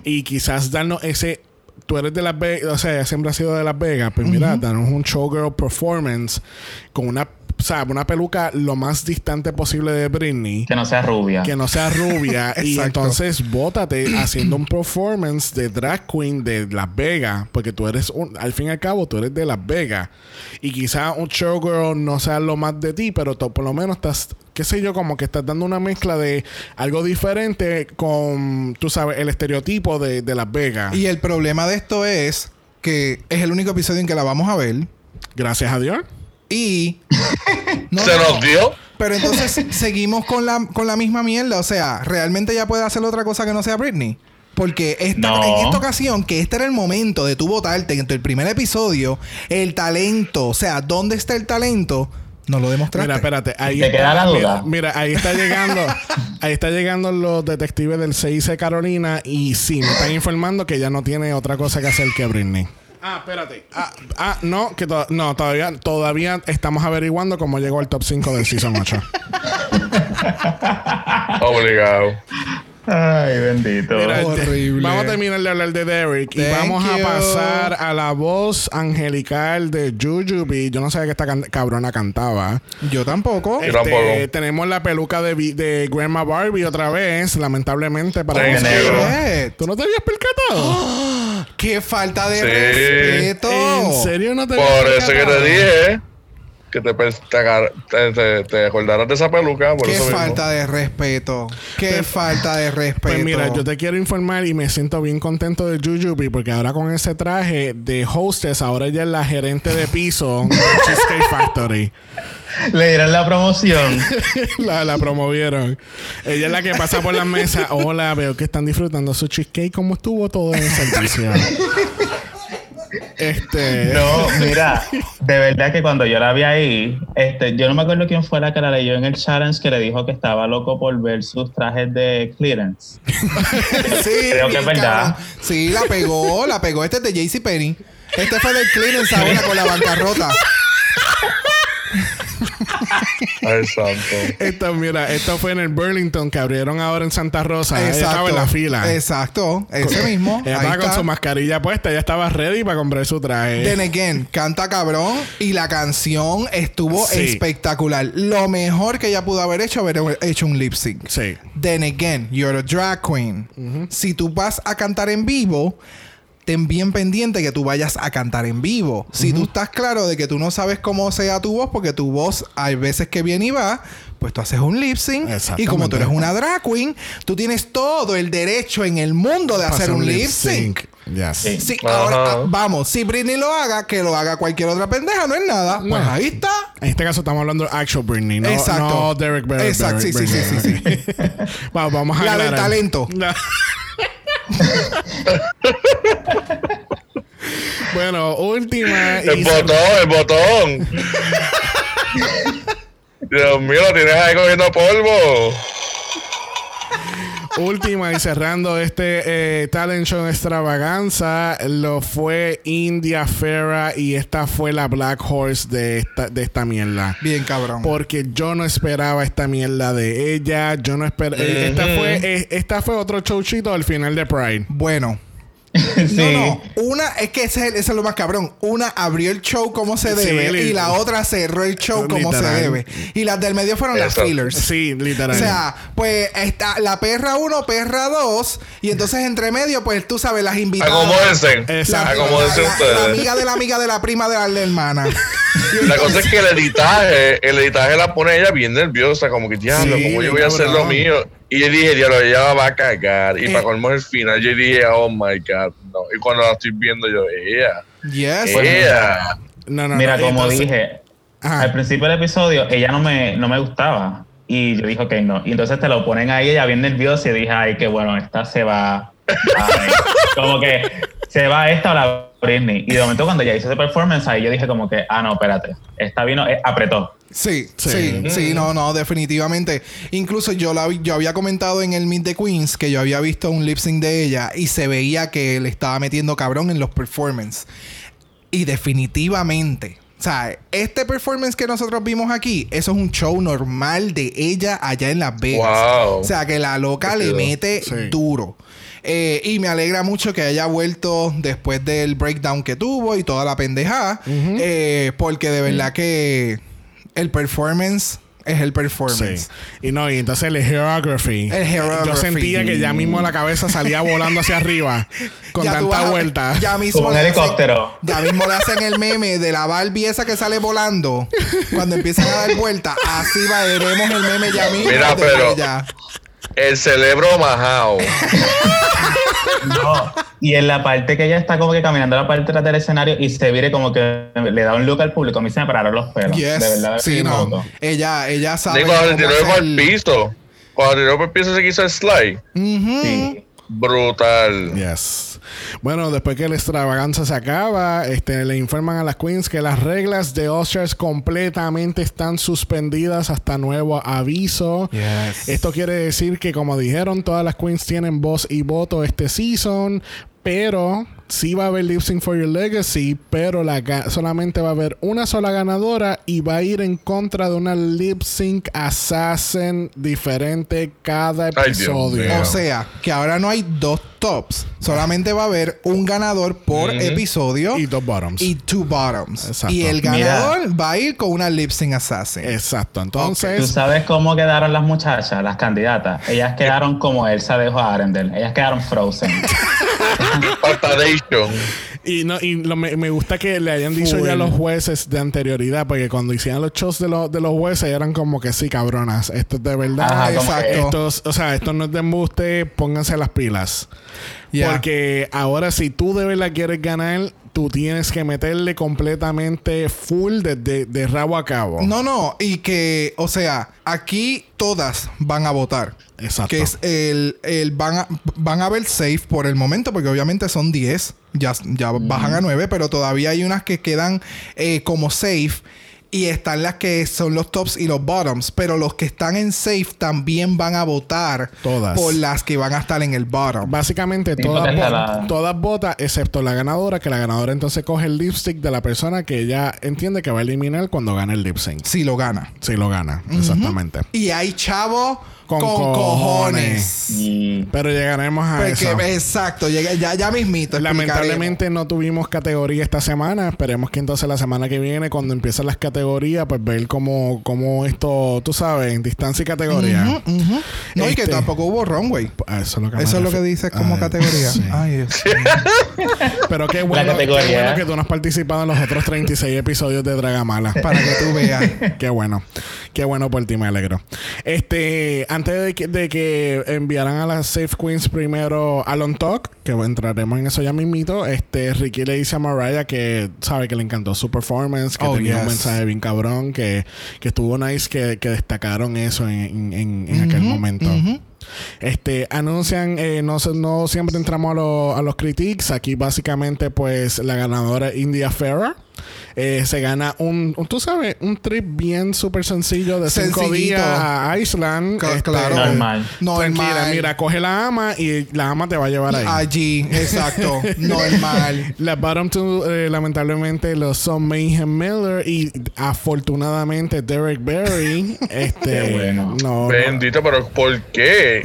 y quizás darnos ese, tú eres de Las Vegas, o sea, siempre has sido de Las Vegas, pues mira, darnos un showgirl performance con una, o sea, una peluca lo más distante posible de Britney. Que no sea rubia. Que no sea rubia y entonces bótate haciendo un performance de drag queen de Las Vegas, porque tú eres un, al fin y al cabo tú eres de Las Vegas y quizá un showgirl no sea lo más de ti, pero tú por lo menos estás, qué sé yo, como que estás dando una mezcla de algo diferente con, tú sabes, el estereotipo de, de Las Vegas. Y el problema de esto es que es el único episodio en que la vamos a ver. Gracias a Dios. Y. No, se no, nos dio. Pero entonces seguimos con la, con la misma mierda. O sea, ¿realmente ya puede hacer otra cosa que no sea Britney? Porque esta, No. en esta ocasión, que este era el momento de tu votarte en el primer episodio, el talento, o sea, ¿dónde está el talento? No lo demostraste. Mira, espérate. Ahí ¿Te está, queda la mira, duda? Mira, ahí está llegando. ahí está llegando los detectives del CIC Carolina. Y sí, me están informando que ya no tiene otra cosa que hacer que Britney. Ah, espérate. Ah, ah, no, que to- no, todavía, todavía estamos averiguando cómo llegó al top 5 del Season 8. Obligado. Ay, bendito. Mira, Horrible. Vamos a terminar de hablar de Derek y vamos a pasar a la voz angelical de Jujubee. Yo no sabía que esta can- cabrona cantaba. Yo tampoco. Yo tampoco. Este, tenemos la peluca de, Vi- de Grandma Barbie otra vez, lamentablemente para Sí, negro. ¿Tú no te habías percatado? ¡Qué falta de Sí. respeto! ¿En serio no te Por eso que te dije que te, te, te, te- te acordaras de esa peluca. Por ¡Qué eso mismo. falta de respeto! ¡Qué Pues- falta de respeto! Pues mira, yo te quiero informar y me siento bien contento de Jujubee porque ahora con ese traje de hostess, ahora ella es la gerente de piso de Cheesecake Factory. Le dieron la promoción. la, la promovieron. Ella es la que pasa por la mesa. Hola, veo que están disfrutando su cheesecake. ¿Cómo estuvo todo en el servicio? este. No, mira, de verdad que cuando yo la vi ahí, este, yo no me acuerdo quién fue la que la leyó en el challenge que le dijo que estaba loco por ver sus trajes de clearance. Sí, Creo que es verdad. Sí, la pegó, la pegó. Este es de JC Penny. Este fue del clearance ahora con la bancarrota. Ay, santo. Esto, mira, esto fue en el Burlington que abrieron ahora en Santa Rosa. Ella estaba en la fila. Exacto. Ese mismo. Ella Ahí estaba con su mascarilla puesta. Ella estaba ready para comprar su traje. Then again, canta cabrón y la canción estuvo Sí. espectacular. Lo mejor que ella pudo haber hecho, haber hecho un lip sync. Sí. Then again, you're a drag queen. Si tú vas a cantar en vivo, ten bien pendiente que tú vayas a cantar en vivo. Si tú estás claro de que tú no sabes cómo sea tu voz, porque tu voz hay veces que viene y va, pues tú haces un lip sync. Y como tú eres una drag queen, tú tienes todo el derecho en el mundo de hacer un lip sync. Yes. Sí. Sí, ahora ah, vamos, si Britney lo haga, que lo haga cualquier otra pendeja, no es nada. Pues ahí está. En este caso estamos hablando de actual Britney, no, Exacto. no Derek Barry. Exacto, sí, sí, sí, sí, vamos, vamos a La del talento. Bueno, última. El y- botón, el botón. Dios mío, lo tienes ahí cogiendo polvo. Última y cerrando este eh, talent show extravaganza lo fue India Ferra y esta fue la Black Horse de esta, de esta mierda. Bien cabrón. Porque yo no esperaba esta mierda de ella. Yo no esperaba. Esta fue, eh, esta fue otro showchito al final de Pride. Bueno. Sí. No, no. Una, es que ese, es el- ese es lo más cabrón. Una abrió el show como se debe y la otra cerró el show como se debe. Y las del medio fueron las fillers. Sí, literal. O sea, pues está la perra 1, perra 2 y entonces entre medio, pues tú sabes, las invitadas. Acomódense. Exacto. La, Acomódense la- la ustedes. amiga de la amiga de la prima de la hermana. La cosa es que el editaje, el editaje la pone ella bien nerviosa, como que diablo, Sí, como yo voy a hacer lo mío. Y yo dije, diablo, ella va a cagar. Y Eh. para colmo el final, yo dije, oh my god, no. Y cuando la estoy viendo, yo, ella, Yes. ella. no, no, Mira, no, como entonces- dije, Ajá. al principio del episodio, ella no me, no me gustaba. Y yo dije, ok, no. Y entonces te lo ponen ahí, ella bien nerviosa y dije, ay, qué bueno, esta se va. Ay, como que se va esta o la Britney. Y de momento, cuando ella hizo ese performance, ahí yo dije, como que, ah, no, espérate, esta vino, eh, apretó. Sí, Sí. sí, sí, no, no, definitivamente. Incluso yo la vi- yo había comentado en el Meet the Queens que yo había visto un lip sync de ella y se veía que le estaba metiendo cabrón en los performances. Y definitivamente, o sea, este performance que nosotros vimos aquí, eso es un show normal de ella allá en Las Vegas. Wow. O sea, que la loca le mete Sí. duro. Eh, y me alegra mucho que haya vuelto después del breakdown que tuvo y toda la pendejada. eh, porque de verdad que el performance es el performance. Sí. Y no, y entonces el geography. El geography. Yo sentía que ya mismo la cabeza salía volando hacia arriba con Ya tanta a- vuelta. Ya mismo un hacen- helicóptero. ya mismo le hacen el meme de la Barbie esa que sale volando. Cuando empiezan a dar vuelta, así va, veremos el meme ya mismo. Mira, de pero- ella. El cerebro majao. No. Y en la parte que ella está como que caminando a la parte atrás del escenario y se vire como que le da un look al público, a mí se me pararon los pelos. Yes. De verdad. sí, no. Ella, ella sabe. Digo, cuando se tiró por el piso. Cuando tiró por el piso se quiso el slide. Sí. Brutal. Yes. Bueno, después que la extravaganza se acaba, este, le informan a las queens que las reglas de Oscars completamente están suspendidas hasta nuevo aviso. Yes. Esto quiere decir que, como dijeron, todas las queens tienen voz y voto este season, pero sí va a haber Lip Sync for Your Legacy, pero la solamente va a haber una sola ganadora y va a ir en contra de una Lip Sync Assassin diferente cada Ay, Dios episodio. O sea, que ahora no hay dos tops. Solamente va a haber un ganador por episodio y dos bottoms. y two bottoms. Exacto. Y el Mira. ganador va a ir con una lip sync assassin. Exacto. ¿Tú Entonces, sabes cómo quedaron las muchachas, las candidatas? Ellas quedaron como Elsa dejó a Arendelle. Ellas quedaron frozen. Y no, y lo- me, me gusta que le hayan dicho Full. ya a los jueces de anterioridad, porque cuando hicieron los shows de, los de los jueces eran como que sí, cabronas, esto es de verdad. Ajá, exacto. que- Esto es- o sea, esto no es de embuste, pónganse las pilas. Porque ahora si tú de verdad quieres ganar, tú tienes que meterle completamente full de, de, de rabo a cabo. No, no, y que, o sea, aquí todas van a votar. Exacto. Que es el, el van, a, van a ver safe por el momento, porque obviamente son 10, ya, ya bajan a 9, pero todavía hay unas que quedan eh, como safe. Y están las que son los tops y los bottoms. Pero los que están en safe también van a votar Todas. por las que van a estar en el bottom. Básicamente Sí, todas, porque vo- está la- todas votan, excepto la ganadora, que la ganadora entonces coge el lipstick de la persona que ella entiende que va a eliminar cuando gane el lip sync. Si lo gana. Si lo gana, exactamente. Y hay chavo Con con, cojones. cojones. Y Pero llegaremos a Porque, eso. exacto, llega- ya, ya mismito. Lamentablemente no tuvimos categoría esta semana. Esperemos que entonces la semana que viene, cuando empiecen las categorías, pues ver cómo, cómo esto, tú sabes, en distancia y categoría. No, y que Este- tampoco hubo runway. Ah, Eso es lo que, me Eso es lo que dices como Ay, categoría. sí. Ay, Dios. Pero qué bueno, categoría. qué bueno que tú no has participado en los otros 36 episodios de Dragamala. Para que tú veas. Qué bueno. Qué bueno por ti, me alegro. Este, antes de que, de que enviaran a las Safe Queens primero a Long Talk, que entraremos en eso ya mismito, este, Ricky le dice a Mariah que sabe que le encantó su performance, que Oh, tenía un mensaje bien cabrón, que, que estuvo nice, que, que destacaron eso en, en- en aquel momento. Este, anuncian, eh, no, no siempre entramos a, lo- a los critiques. Aquí básicamente, pues, la ganadora es India Ferrer. Eh, se gana un, un- tú sabes, un trip bien súper sencillo de cinco días a Iceland. Cla- Este, claro. Normal. Normal. Mira, coge la ama y la ama te va a llevar ahí. Allí, exacto. Normal. La bottom two, eh, lamentablemente, los son Mayhem Miller y afortunadamente Derek Berry. este, Qué bueno. no, no. Bendito, pero ¿por qué?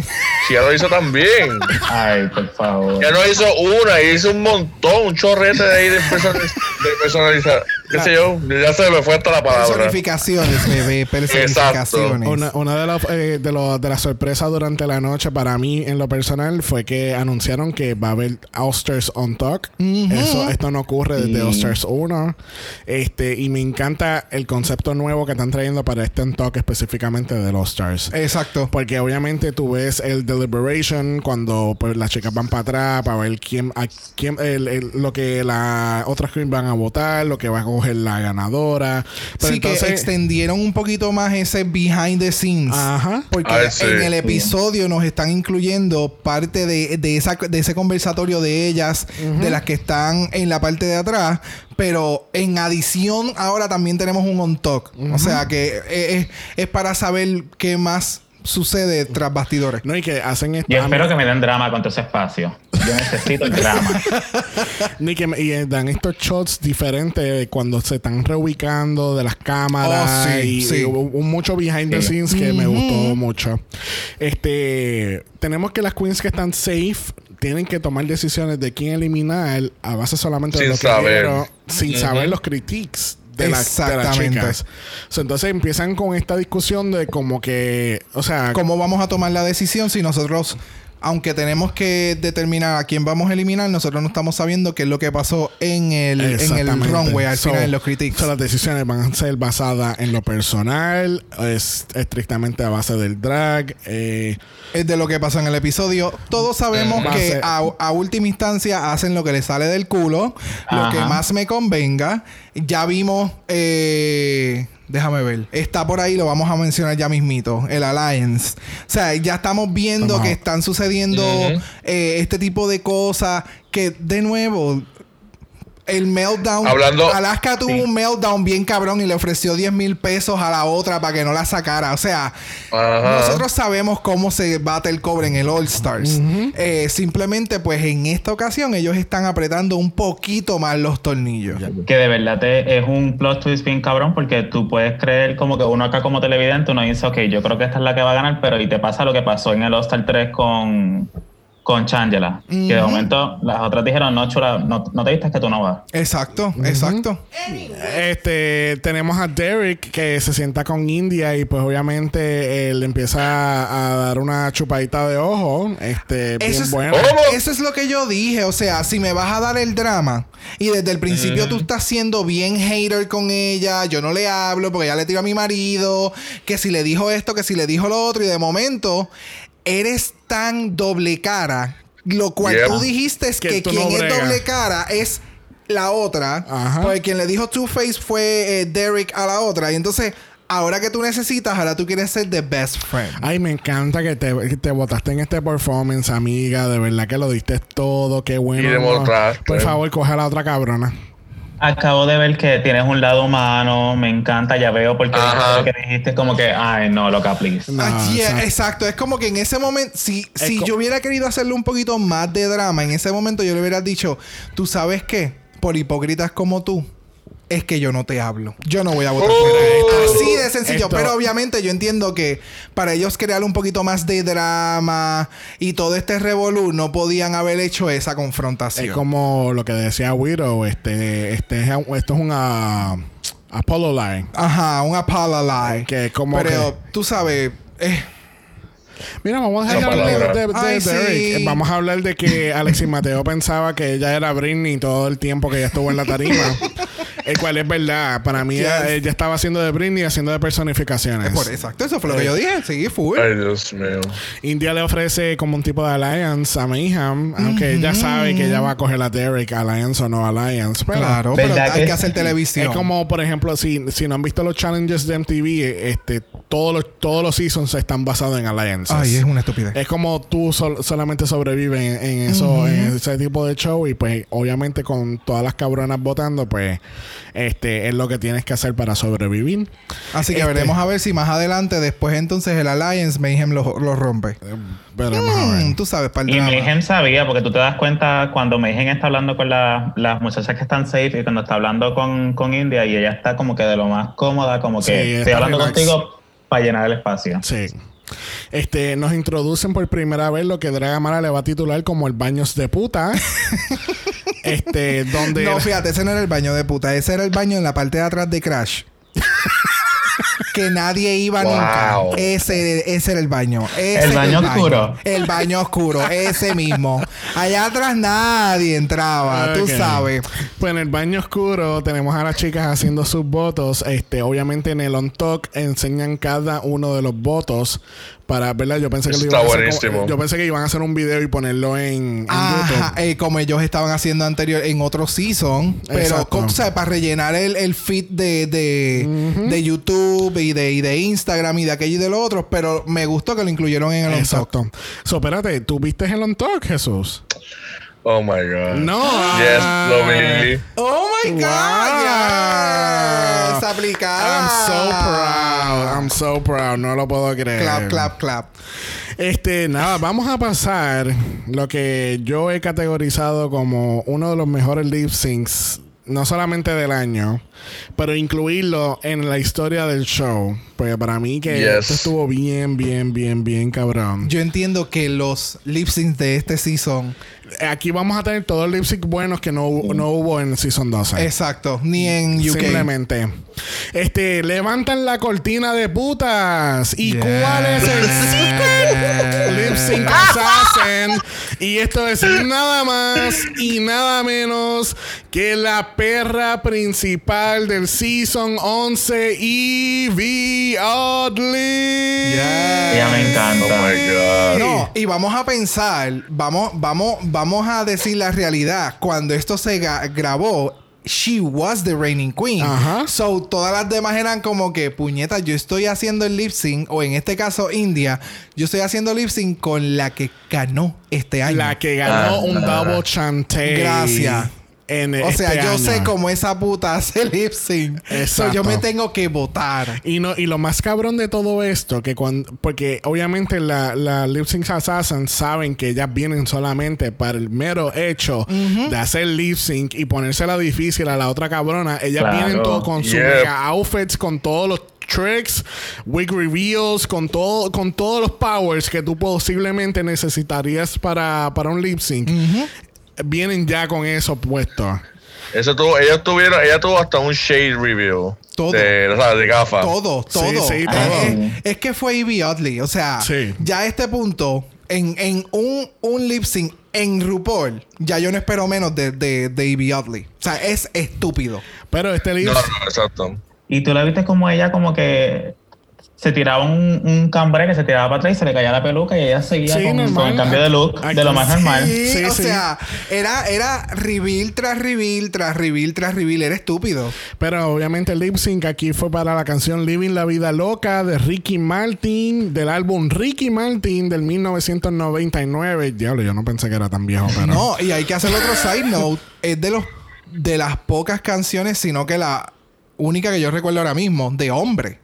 Si ya lo hizo también. Ay, por favor. Ya no hizo una, hizo un montón, un chorrete de ahí de, personaliz- de personalizar. ¿Qué sé yo? Ya se me fue hasta la palabra. Personificaciones, bebé. Personificaciones. Una, una de, los, eh, de, los- de las sorpresas durante la noche para mí en lo personal fue que anunciaron que va a haber All-Stars on Talk. Eso, esto no ocurre desde Sí. All-Stars 1. Este, y me encanta el concepto nuevo que están trayendo para este on Talk específicamente de los Stars. Exacto. Porque obviamente tú ves el deliberation cuando pues, las chicas van para atrás para ver quién, a quién el- el- lo que las otras queens van a votar, lo que va a coger la ganadora. Pero sí, que entonces, extendieron un poquito más ese behind the scenes. Ajá. Porque sí. en el episodio nos están incluyendo parte de, de, esa, de ese conversatorio de ellas, de las que están en la parte de atrás. Pero en adición, ahora también tenemos un on talk. O sea que eh, es, es para saber qué más sucede tras bastidores. No, y que hacen esto. Yo espero que me den drama con todo ese espacio. Yo necesito el drama. ni que me- y eh, dan estos shots diferentes cuando se están reubicando de las cámaras. Oh, sí, y, sí. y hubo mucho behind the Sí. scenes que me gustó mucho. Este. Tenemos que las queens que están safe tienen que tomar decisiones de quién eliminar a base solamente de Sin lo que saber. vieron, sin saber los critiques. De, las- de las Exactamente. chicas. So, entonces empiezan con esta discusión de como que, o sea, ¿Cómo vamos a tomar la decisión si nosotros, aunque tenemos que determinar a quién vamos a eliminar, nosotros no estamos sabiendo qué es lo que pasó en el, en el runway al So- final, en los critiques? so las decisiones van a ser basadas en lo personal, es estrictamente a base del drag. eh, es de lo que pasó en el episodio. Todos sabemos a que a, a última instancia hacen lo que les sale del culo, lo que más me convenga. Ya vimos, eh, déjame ver, está por ahí, lo vamos a mencionar ya mismito, el Alliance. O sea, ya estamos viendo que están sucediendo eh, este tipo de cosas que, de nuevo... El meltdown. Hablando- Alaska tuvo Sí. un meltdown bien cabrón y le ofreció 10 mil pesos a la otra para que no la sacara. O sea, Ajá. nosotros sabemos cómo se bate el cobre en el All Stars. Eh, simplemente, pues en esta ocasión, ellos están apretando un poquito más los tornillos. Que de verdad te, es un plot twist bien cabrón porque tú puedes creer como que uno acá como televidente, uno dice, ok, yo creo que esta es la que va a ganar, pero y te pasa lo que pasó en el All-Star 3 con, con Changela. Que de momento las otras dijeron, no, chula, no, no te viste que tú no vas. Exacto, exacto. este tenemos a Derek que se sienta con India y pues obviamente él empieza a dar una chupadita de ojo, este bien Eso es, eso es lo que yo dije. O sea, si me vas a dar el drama y desde el principio tú estás siendo bien hater con ella, yo no le hablo porque ya le tiro a mi marido, que si le dijo esto, que si le dijo lo otro, y de momento eres tan doble cara. Lo cual Yeah. tú dijiste es Que quien no es doble cara es la otra. Ajá. Porque quien le dijo Two Face fue eh, Derek a la otra. Y entonces, ahora que tú necesitas, ahora tú quieres ser the best friend. Ay, me encanta que te, que te botaste en este performance, amiga. De verdad que lo diste todo. Qué bueno. Y demostraste. Por favor, coge a la otra cabrona. Acabo de ver que tienes un lado humano, me encanta, ya veo porque lo que dijiste es como que, ay, no, loca, please. No, Ah, yeah, exacto. exacto. Es como que en ese momento, si, si yo hubiera querido hacerle un poquito más de drama, en ese momento yo le hubiera dicho, tú sabes qué, por hipócritas como tú, es que yo no te hablo. Yo no voy a votar por Oh. Así de sencillo. Esto- Pero obviamente yo entiendo que para ellos crear un poquito más de drama y todo este revolú, no podían haber hecho esa confrontación. Es como lo que decía Widow. Este, este, es- esto es una Apollo Line. Ajá, un apology. Que es como Pero tú sabes, eh, Mira, vamos a dejar Esa de de, de Ay, Derek. sí. Eh, Vamos a hablar de que Alexis Mateo pensaba que ella era Britney todo el tiempo que ella estuvo en la tarima. el cual es verdad. Para mí, Yes. ella, ella estaba haciendo de Britney y haciendo de personificaciones. por exacto, eso fue lo que yo dije. Sí, full. Ay, Dios mío. India le ofrece como un tipo de alliance a Mayhem, aunque ella sabe que ella va a coger a Derek, alliance o no alliance. Pero Claro, pero ¿Verdad hay que que hacer Es televisión. como, por ejemplo, si, si no han visto los challenges de MTV, eh, este, todos los, todos los seasons están basados en alliances. Ay, es una estupidez. Es como tú sol- solamente sobrevives en, en eso, en ese tipo de show y pues obviamente con todas las cabronas votando, pues este es lo que tienes que hacer para sobrevivir. Así que Este- veremos a ver si más adelante, después entonces el Alliance Mayhem lo, lo rompe. Veremos a ver. Mm, tú sabes, para el Y drama. Mayhem sabía, porque tú te das cuenta cuando Mayhem está hablando con la- las muchachas que están safe y cuando está hablando con, con India y ella está como que de lo más cómoda, como que Sí, estoy hablando relax. contigo para llenar el espacio. Sí. Este, nos introducen por primera vez lo que Dragamara le va a titular como el baños de puta. este, donde No, fíjate, ese no era el baño de puta. Ese era el baño en la parte de atrás de Crash. que nadie iba Wow. nunca. Ese, ese era el baño. Ese El baño oscuro. El baño oscuro, ese mismo. Allá atrás nadie entraba, tú Ok. sabes. Pues en el baño oscuro tenemos a las chicas haciendo sus votos. Este, obviamente en el on talk enseñan cada uno de los votos para, ¿verdad? Yo pensé que lo iban a está hacer como- buenísimo. yo pensé que iban a hacer un video y ponerlo en, en Ajá, YouTube. eh, como ellos estaban haciendo anterior en otro season, pero Exacto. como, ¿sabes? para rellenar el, el feed de, de, de YouTube y de, y de Instagram y de aquello y de lo otro, pero me gustó que lo incluyeron en el on talk. Exacto. So, espérate, ¿tú viste el on talk, Jesús? Oh my God. No. Yes, lo vi. Oh my Wow. God, yes, aplicada. I'm so proud. I'm so proud. No lo puedo creer. Clap, clap, clap. Este, nada, vamos a pasar lo que yo he categorizado como uno de los mejores lip syncs, no solamente del año, pero incluirlo en la historia del show. Porque para mí que Yes. esto estuvo bien, bien, bien, bien cabrón. Yo entiendo que los lip syncs de este season, Aquí vamos a tener todos los lip syncs buenos que no, no hubo en Season 12. exacto, ni en UK. Simplemente. Este, levantan la cortina de putas. ¿Y Yes. cuál es el lip sync assassin? Y esto es nada más y nada menos que la perra principal del season 11, Evie Oddly. Yes. Ella me Oh encanta. my God. No, y vamos a pensar, vamos, vamos, vamos a decir la realidad. Cuando esto se grabó, she was the reigning queen. Ajá. So, todas las demás eran como que, puñeta, yo estoy haciendo el lip sync, o en este caso, India, yo estoy haciendo lip sync con la que ganó este año. La que ganó Ah, un ah. double chante. Gracias. En o sea, este yo sé cómo esa puta hace lip sync. So, Exacto. yo me tengo que votar. Y no, y lo más cabrón de todo esto, que cuando, porque obviamente la, la Lip Sync Assassins saben que ellas vienen solamente para el mero hecho de hacer lip sync y ponérsela difícil a la otra cabrona. Ellas Claro. vienen todo con sus Yep. mega outfits, con todos los tricks, wig reveals, con todo, con todos los powers que tú posiblemente necesitarías para, para un lip sync. Vienen ya con eso puesto. Eso tuvo, ellos tuvieron, ella tuvo hasta un shade review. Todo. De, o sea, de gafas. Todo, Sí, todo. sí, Es- todo. Es, es que fue Evie Oddly. O sea, Sí. ya a este punto, en, en un, un lip sync en RuPaul, ya yo no espero menos de, de, de Evie Oddly. O sea, es estúpido. Pero este lip No, no, exacto. Y tú la viste como ella como que se tiraba un, un cambre que se tiraba para atrás y se le caía la peluca y ella seguía Sí, con, el cambio de look Aquí de lo más sí. normal. Sí, Sí, o sí. sea, era, era reveal tras reveal, tras reveal, tras reveal. Era estúpido. Pero obviamente el lip sync aquí fue para la canción Living la Vida Loca de Ricky Martin, del álbum Ricky Martin del 1999. Diablo, yo no pensé que era tan viejo, pero. No, y hay que hacer otro side note. Es de los de las pocas canciones, sino que la única que yo recuerdo ahora mismo, de hombre,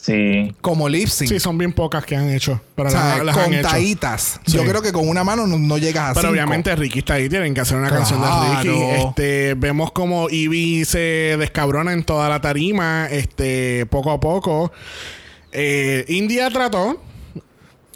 Sí. como lip sync. Sí, son bien pocas que han hecho. Pero o sea, las, las han hecho. contaditas. Sí. Yo creo que con una mano no, no llegas a Pero cinco. obviamente Ricky está ahí, tienen que hacer una canción de. Ricky. Este, vemos como Ivy se descabrona en toda la tarima, este, poco a poco. Eh, India trató.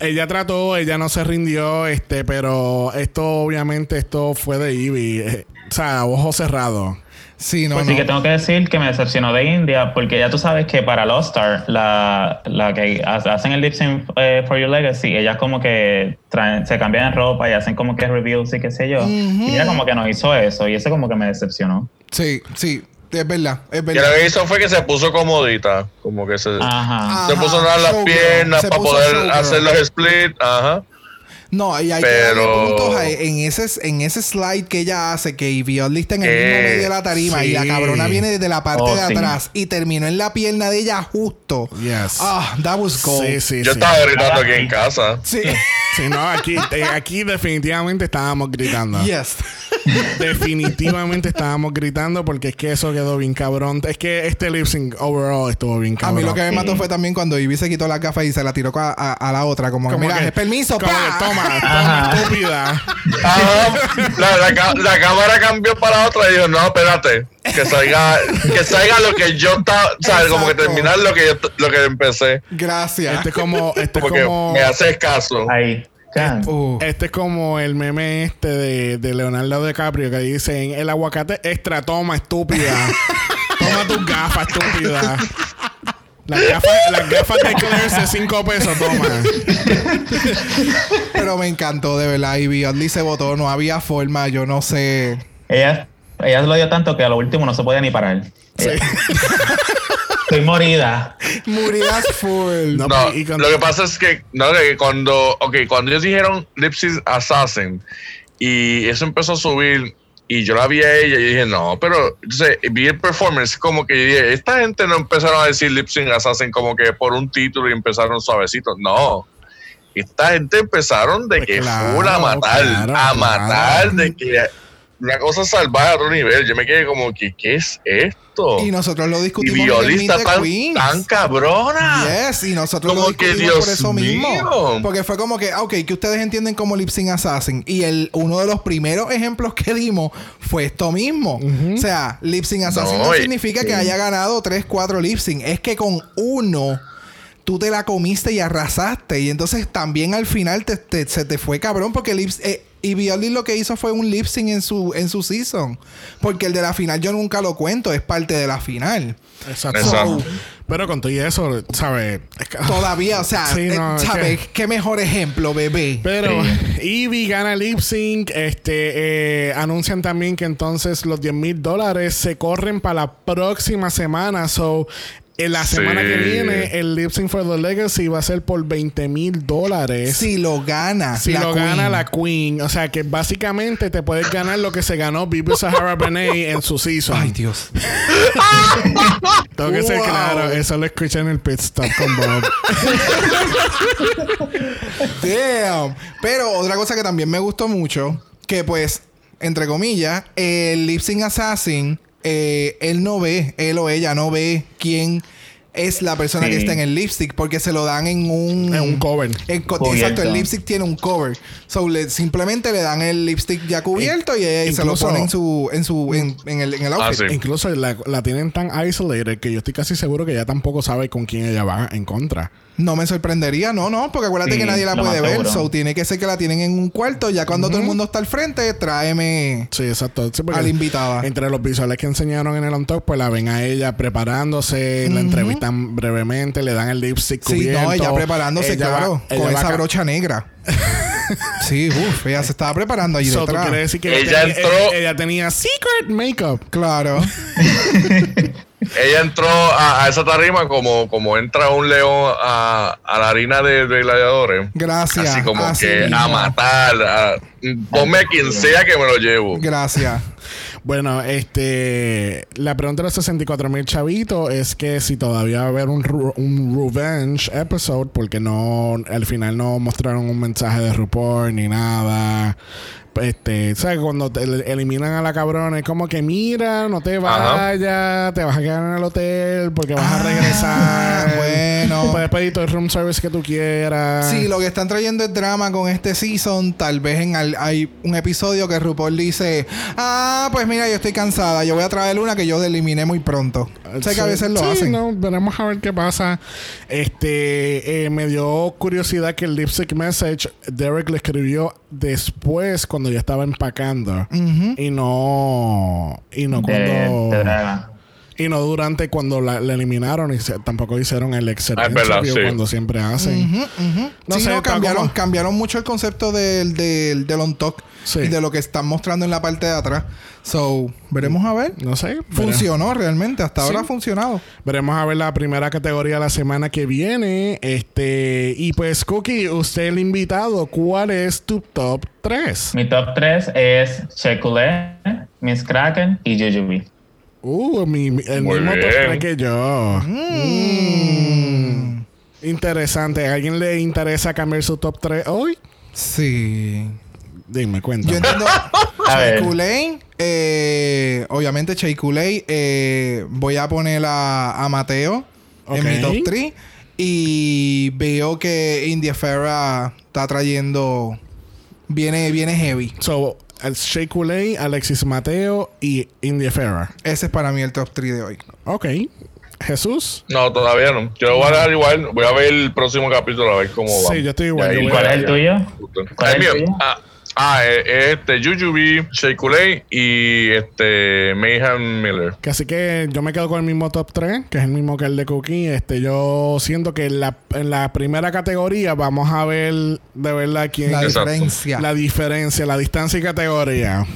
Ella trató, ella no se rindió, este, pero esto obviamente esto fue de Ivy. eh, o sea, ojos cerrados. Sí, no, pues no. sí que tengo que decir que me decepcionó de India porque ya tú sabes que para Lost Star, la, la que ha- hacen el lip sync eh, for Your Legacy, ellas como que traen, se cambian de ropa y hacen como que reviews y qué sé yo. Y ella como que no hizo eso y eso como que me decepcionó. Sí, sí. Es verdad, es Y verdad. lo que hizo fue que se puso comodita. Como que se, Ajá. Se Ajá, puso a dar las piernas para poder hacer los split. Ajá. No, y hay Pero- que darle puntos en ese, en ese slide que ella hace, que Ivy Oddly está en el mismo Eh, medio de la tarima y la cabrona viene desde la parte Oh, de sí. atrás y terminó en la pierna de ella justo. Yes. Ah, that was gold. Sí, sí, Yo sí. estaba gritando aquí en casa. Sí. Sí, no, aquí, eh, aquí definitivamente estábamos gritando. yes. Definitivamente estábamos gritando porque es que eso quedó bien cabrón. Es que este lip sync overall estuvo bien A cabrón. mí lo que me Sí. mató fue también cuando Ivy se quitó la gafa y se la tiró a, a- a la otra. Como, que, Como mira, que- permiso, como pa. que, toma, toma, estúpida. Ajá. La, la cámara cambió para otra y dijo, no, espérate. Que salga, que salga lo que yo estaba, ¿sabes? Como que terminar lo que yo lo que empecé. Gracias. Este es como, este es como, me haces caso. Ahí. Can. Uh, este es como el meme este de, de Leonardo DiCaprio que dicen el aguacate extra toma estúpida. toma tus gafas estúpida. Las gafas, las gafas de Claire de 5 pesos, toma. pero me encantó, de verdad. Ivy Oddly se votó. No había forma. Yo no sé. Ella, ella lo dio tanto que a lo último no se podía ni parar. Sí. Estoy morida. Muridas full. No, No, y con- lo que pasa es que, no, que cuando, ok, cuando ellos dijeron Lipsy Assassin y eso empezó a subir y yo la vi a ella y dije, no, pero entonces vi el performance como que dije, esta gente no empezaron a decir Lipsy Assassin como que por un título y empezaron suavecito, no. Esta gente empezaron de que Claro, full a matar, claro, a claro. matar, de que una cosa salvaje a otro nivel. Yo me quedé como que, ¿qué es esto? Y nosotros lo Y discutimos el violista tan, Queens. tan cabrona. Yes, y nosotros Como lo que, discutimos por Dios eso mismo. Porque fue como que, ok, que ustedes entienden como Lip Sync Assassin. Y el, uno de los primeros ejemplos que dimos fue esto mismo. O sea, Lip Sync Assassin no, No, y- significa que haya ganado 3, 4 Lip Sync. Es que con uno tú te la comiste y arrasaste. Y entonces también al final te, te- se te fue cabrón porque lip, eh, y Violi lo que hizo fue un lip sync en su, en su season. Porque el de la final yo nunca lo cuento, es parte de la final. Exacto. Exacto. So, Pero con todo y eso, ¿sabes? Todavía, o sea, Sí, eh, no, ¿sabes? que- ¿Qué mejor ejemplo, bebé? Pero Ivy gana lip sync. Este eh, anuncian también que entonces los 10 mil dólares se corren para la próxima semana. So, en la Sí. semana que viene, el lip sync for the legacy va a ser por 20 mil dólares. si lo gana, Si la lo queen. gana la Queen. O sea que básicamente te puedes ganar lo que se ganó Bibi Sahara Benet en su season. Ay, Dios. Tengo que ser claro, eso lo escuché en el pit stop con Bob. Damn. Pero otra cosa que también me gustó mucho, que pues, entre comillas, el Lip Sync Assassin, eh, él no ve, él o ella no ve quién es la persona que está en el lipstick porque se lo dan en un... En un cover. en co- Cubierto. exacto, el lipstick tiene un cover. So, le- simplemente le dan el lipstick ya cubierto y, ella se lo incluso- pone en su... En, su en, en el, en el Ah, outfit. sí. Incluso la, la tienen tan isolated que yo estoy casi seguro que ella tampoco sabe con quién ella va en contra. No me sorprendería, no, no, porque acuérdate Sí, que nadie la puede ver. seguro. So, tiene que ser que la tienen en un cuarto. Ya cuando todo el mundo está al frente, tráeme Sí, exacto. Sí, a la invitada. Entre los visuales que enseñaron en el on top, pues la ven a ella preparándose, la entrevistan brevemente, le dan el lipstick Sí, cubierto. no, ella preparándose, Ella claro, ella con esa brocha negra. sí, uff, ella se estaba preparando allí So, ¿tú detrás. quieres decir que Ella tenía- entró- ella, ella tenía secret makeup? Claro. Ella entró a, a esa tarima como, como entra un león a, a la harina de, de gladiadores. Gracias. Así como Así que mismo. a matar. a- ponme a quien sea que me lo llevo. Gracias. Bueno, este. La pregunta de los 64 mil chavitos es que si todavía va a haber un revenge episode, porque no. Al final no mostraron un mensaje de RuPaul ni nada. Este, ¿sabes? Cuando te el- eliminan a la cabrona, es como que mira, no te Ajá. vayas, te vas a quedar en el hotel porque vas a Ah, regresar. bueno. Puedes pedir todo el room service que tú quieras. Sí, lo que están trayendo es drama con este season. Tal vez en al- hay un episodio que RuPaul dice: Ah, pues mira, yo estoy cansada. Yo voy a traer una que yo eliminé muy pronto. sé que a veces lo sí, hacen. no, veremos a ver qué pasa. Este, eh, me dio curiosidad que el lipstick message Derek le escribió después cuando ya estaba empacando y no y no de, cuando de. Y no durante cuando la, la eliminaron y se- tampoco hicieron el excelente es verdad, review sí. cuando siempre hacen. No sé, está cambiaron, como- cambiaron mucho el concepto del, del, del on talk Sí. y de lo que están mostrando en la parte de atrás. So, veremos a ver. No sé. veremos. Funcionó realmente, hasta Sí. ahora ha funcionado. Veremos a ver la primera categoría la semana que viene. Este, y pues, Cookie, usted el invitado, ¿cuál es tu top 3? Mi top 3 es Checulé, Miss Kraken y Jujubee. Uh, mi, mi- el Muy mismo. 3 que yo. Mm. Interesante. ¿A alguien le interesa cambiar su top 3 hoy? Sí. Dime, Yo cuéntame. entiendo. A ver. Chey eh, obviamente Chey Kulei, eh, voy a poner a, a Mateo en mi top 3. Y veo que India Ferra está trayendo. Viene, viene heavy. So, Shea Coulee, Alexis Mateo y India Ferrer. Ese es para mí el top 3 de hoy. Ok. Jesús. No, todavía no. Yo lo voy a dejar igual. Voy a ver el próximo capítulo a ver cómo va. Sí, yo estoy igual, yo ¿Cuál es el tuyo? ¿Cuál es El el mío. tuyo? Ah, ah, eh, eh, este, Jujubee, Shea Coulee y este, Mayhem Miller. Que así que yo me quedo con el mismo top 3, que es el mismo que el de Cookie. Este, yo siento que en la, en la primera categoría vamos a ver de verdad quién La Exacto. diferencia. la diferencia, la distancia y categoría.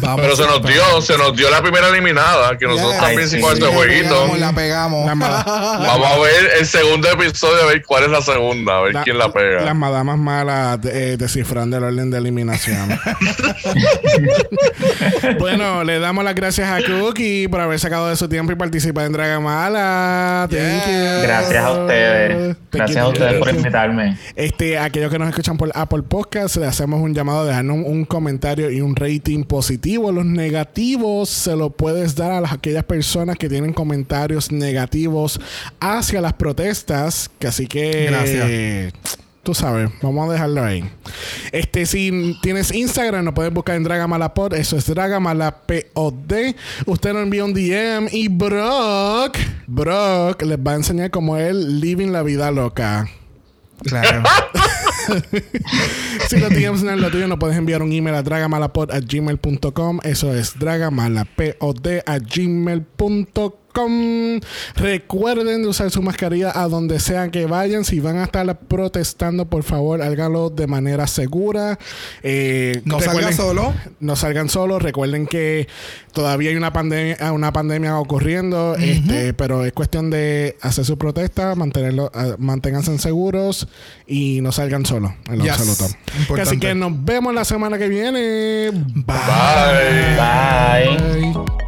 Vamos. Pero se nos dio, se nos dio la primera eliminada, que nosotros Yeah. también Ay, hicimos sí. este La jueguito. pegamos, la pegamos. La ma- Vamos a ver el segundo episodio, a ver cuál es la segunda, a ver la- quién la pega. Las madamas malas de- eh, descifrando el orden de eliminación. bueno, le damos las gracias a Cookie por haber sacado de su tiempo y participar en Dragamala. Thank Yeah. you. Gracias a ustedes. Te Gracias a ustedes por invitarme. Este, aquellos que nos escuchan por Apple Podcast, le hacemos un llamado de dejarnos un, un comentario y un rating positivo. Los negativos se lo puedes dar a las, aquellas personas que tienen comentarios negativos hacia las protestas. Que así que. Gracias. Tú sabes, vamos a dejarlo ahí. Este, si tienes Instagram, nos puedes buscar en Dragamalapod. Eso es Dragamalapod. Usted nos envía un DM y Brock, Brock les va a enseñar cómo él living la vida loca. Claro. Si los DMs no es lo tuyo, nos puedes enviar un email a dragamalapod.gmail.com. Eso es Recuerden de usar su mascarilla a donde sea que vayan. Si van a estar protestando, por favor, háganlo de manera segura. Eh, No salga recuerden- solo. no salgan solos. Recuerden que todavía hay una pandemia, una pandemia ocurriendo, este, pero es cuestión de hacer su protesta, mantenerlo, ah, manténganse seguros y no salgan solos en lo Yes. absoluto. Importante. Así que nos vemos la semana que viene. Bye. Bye.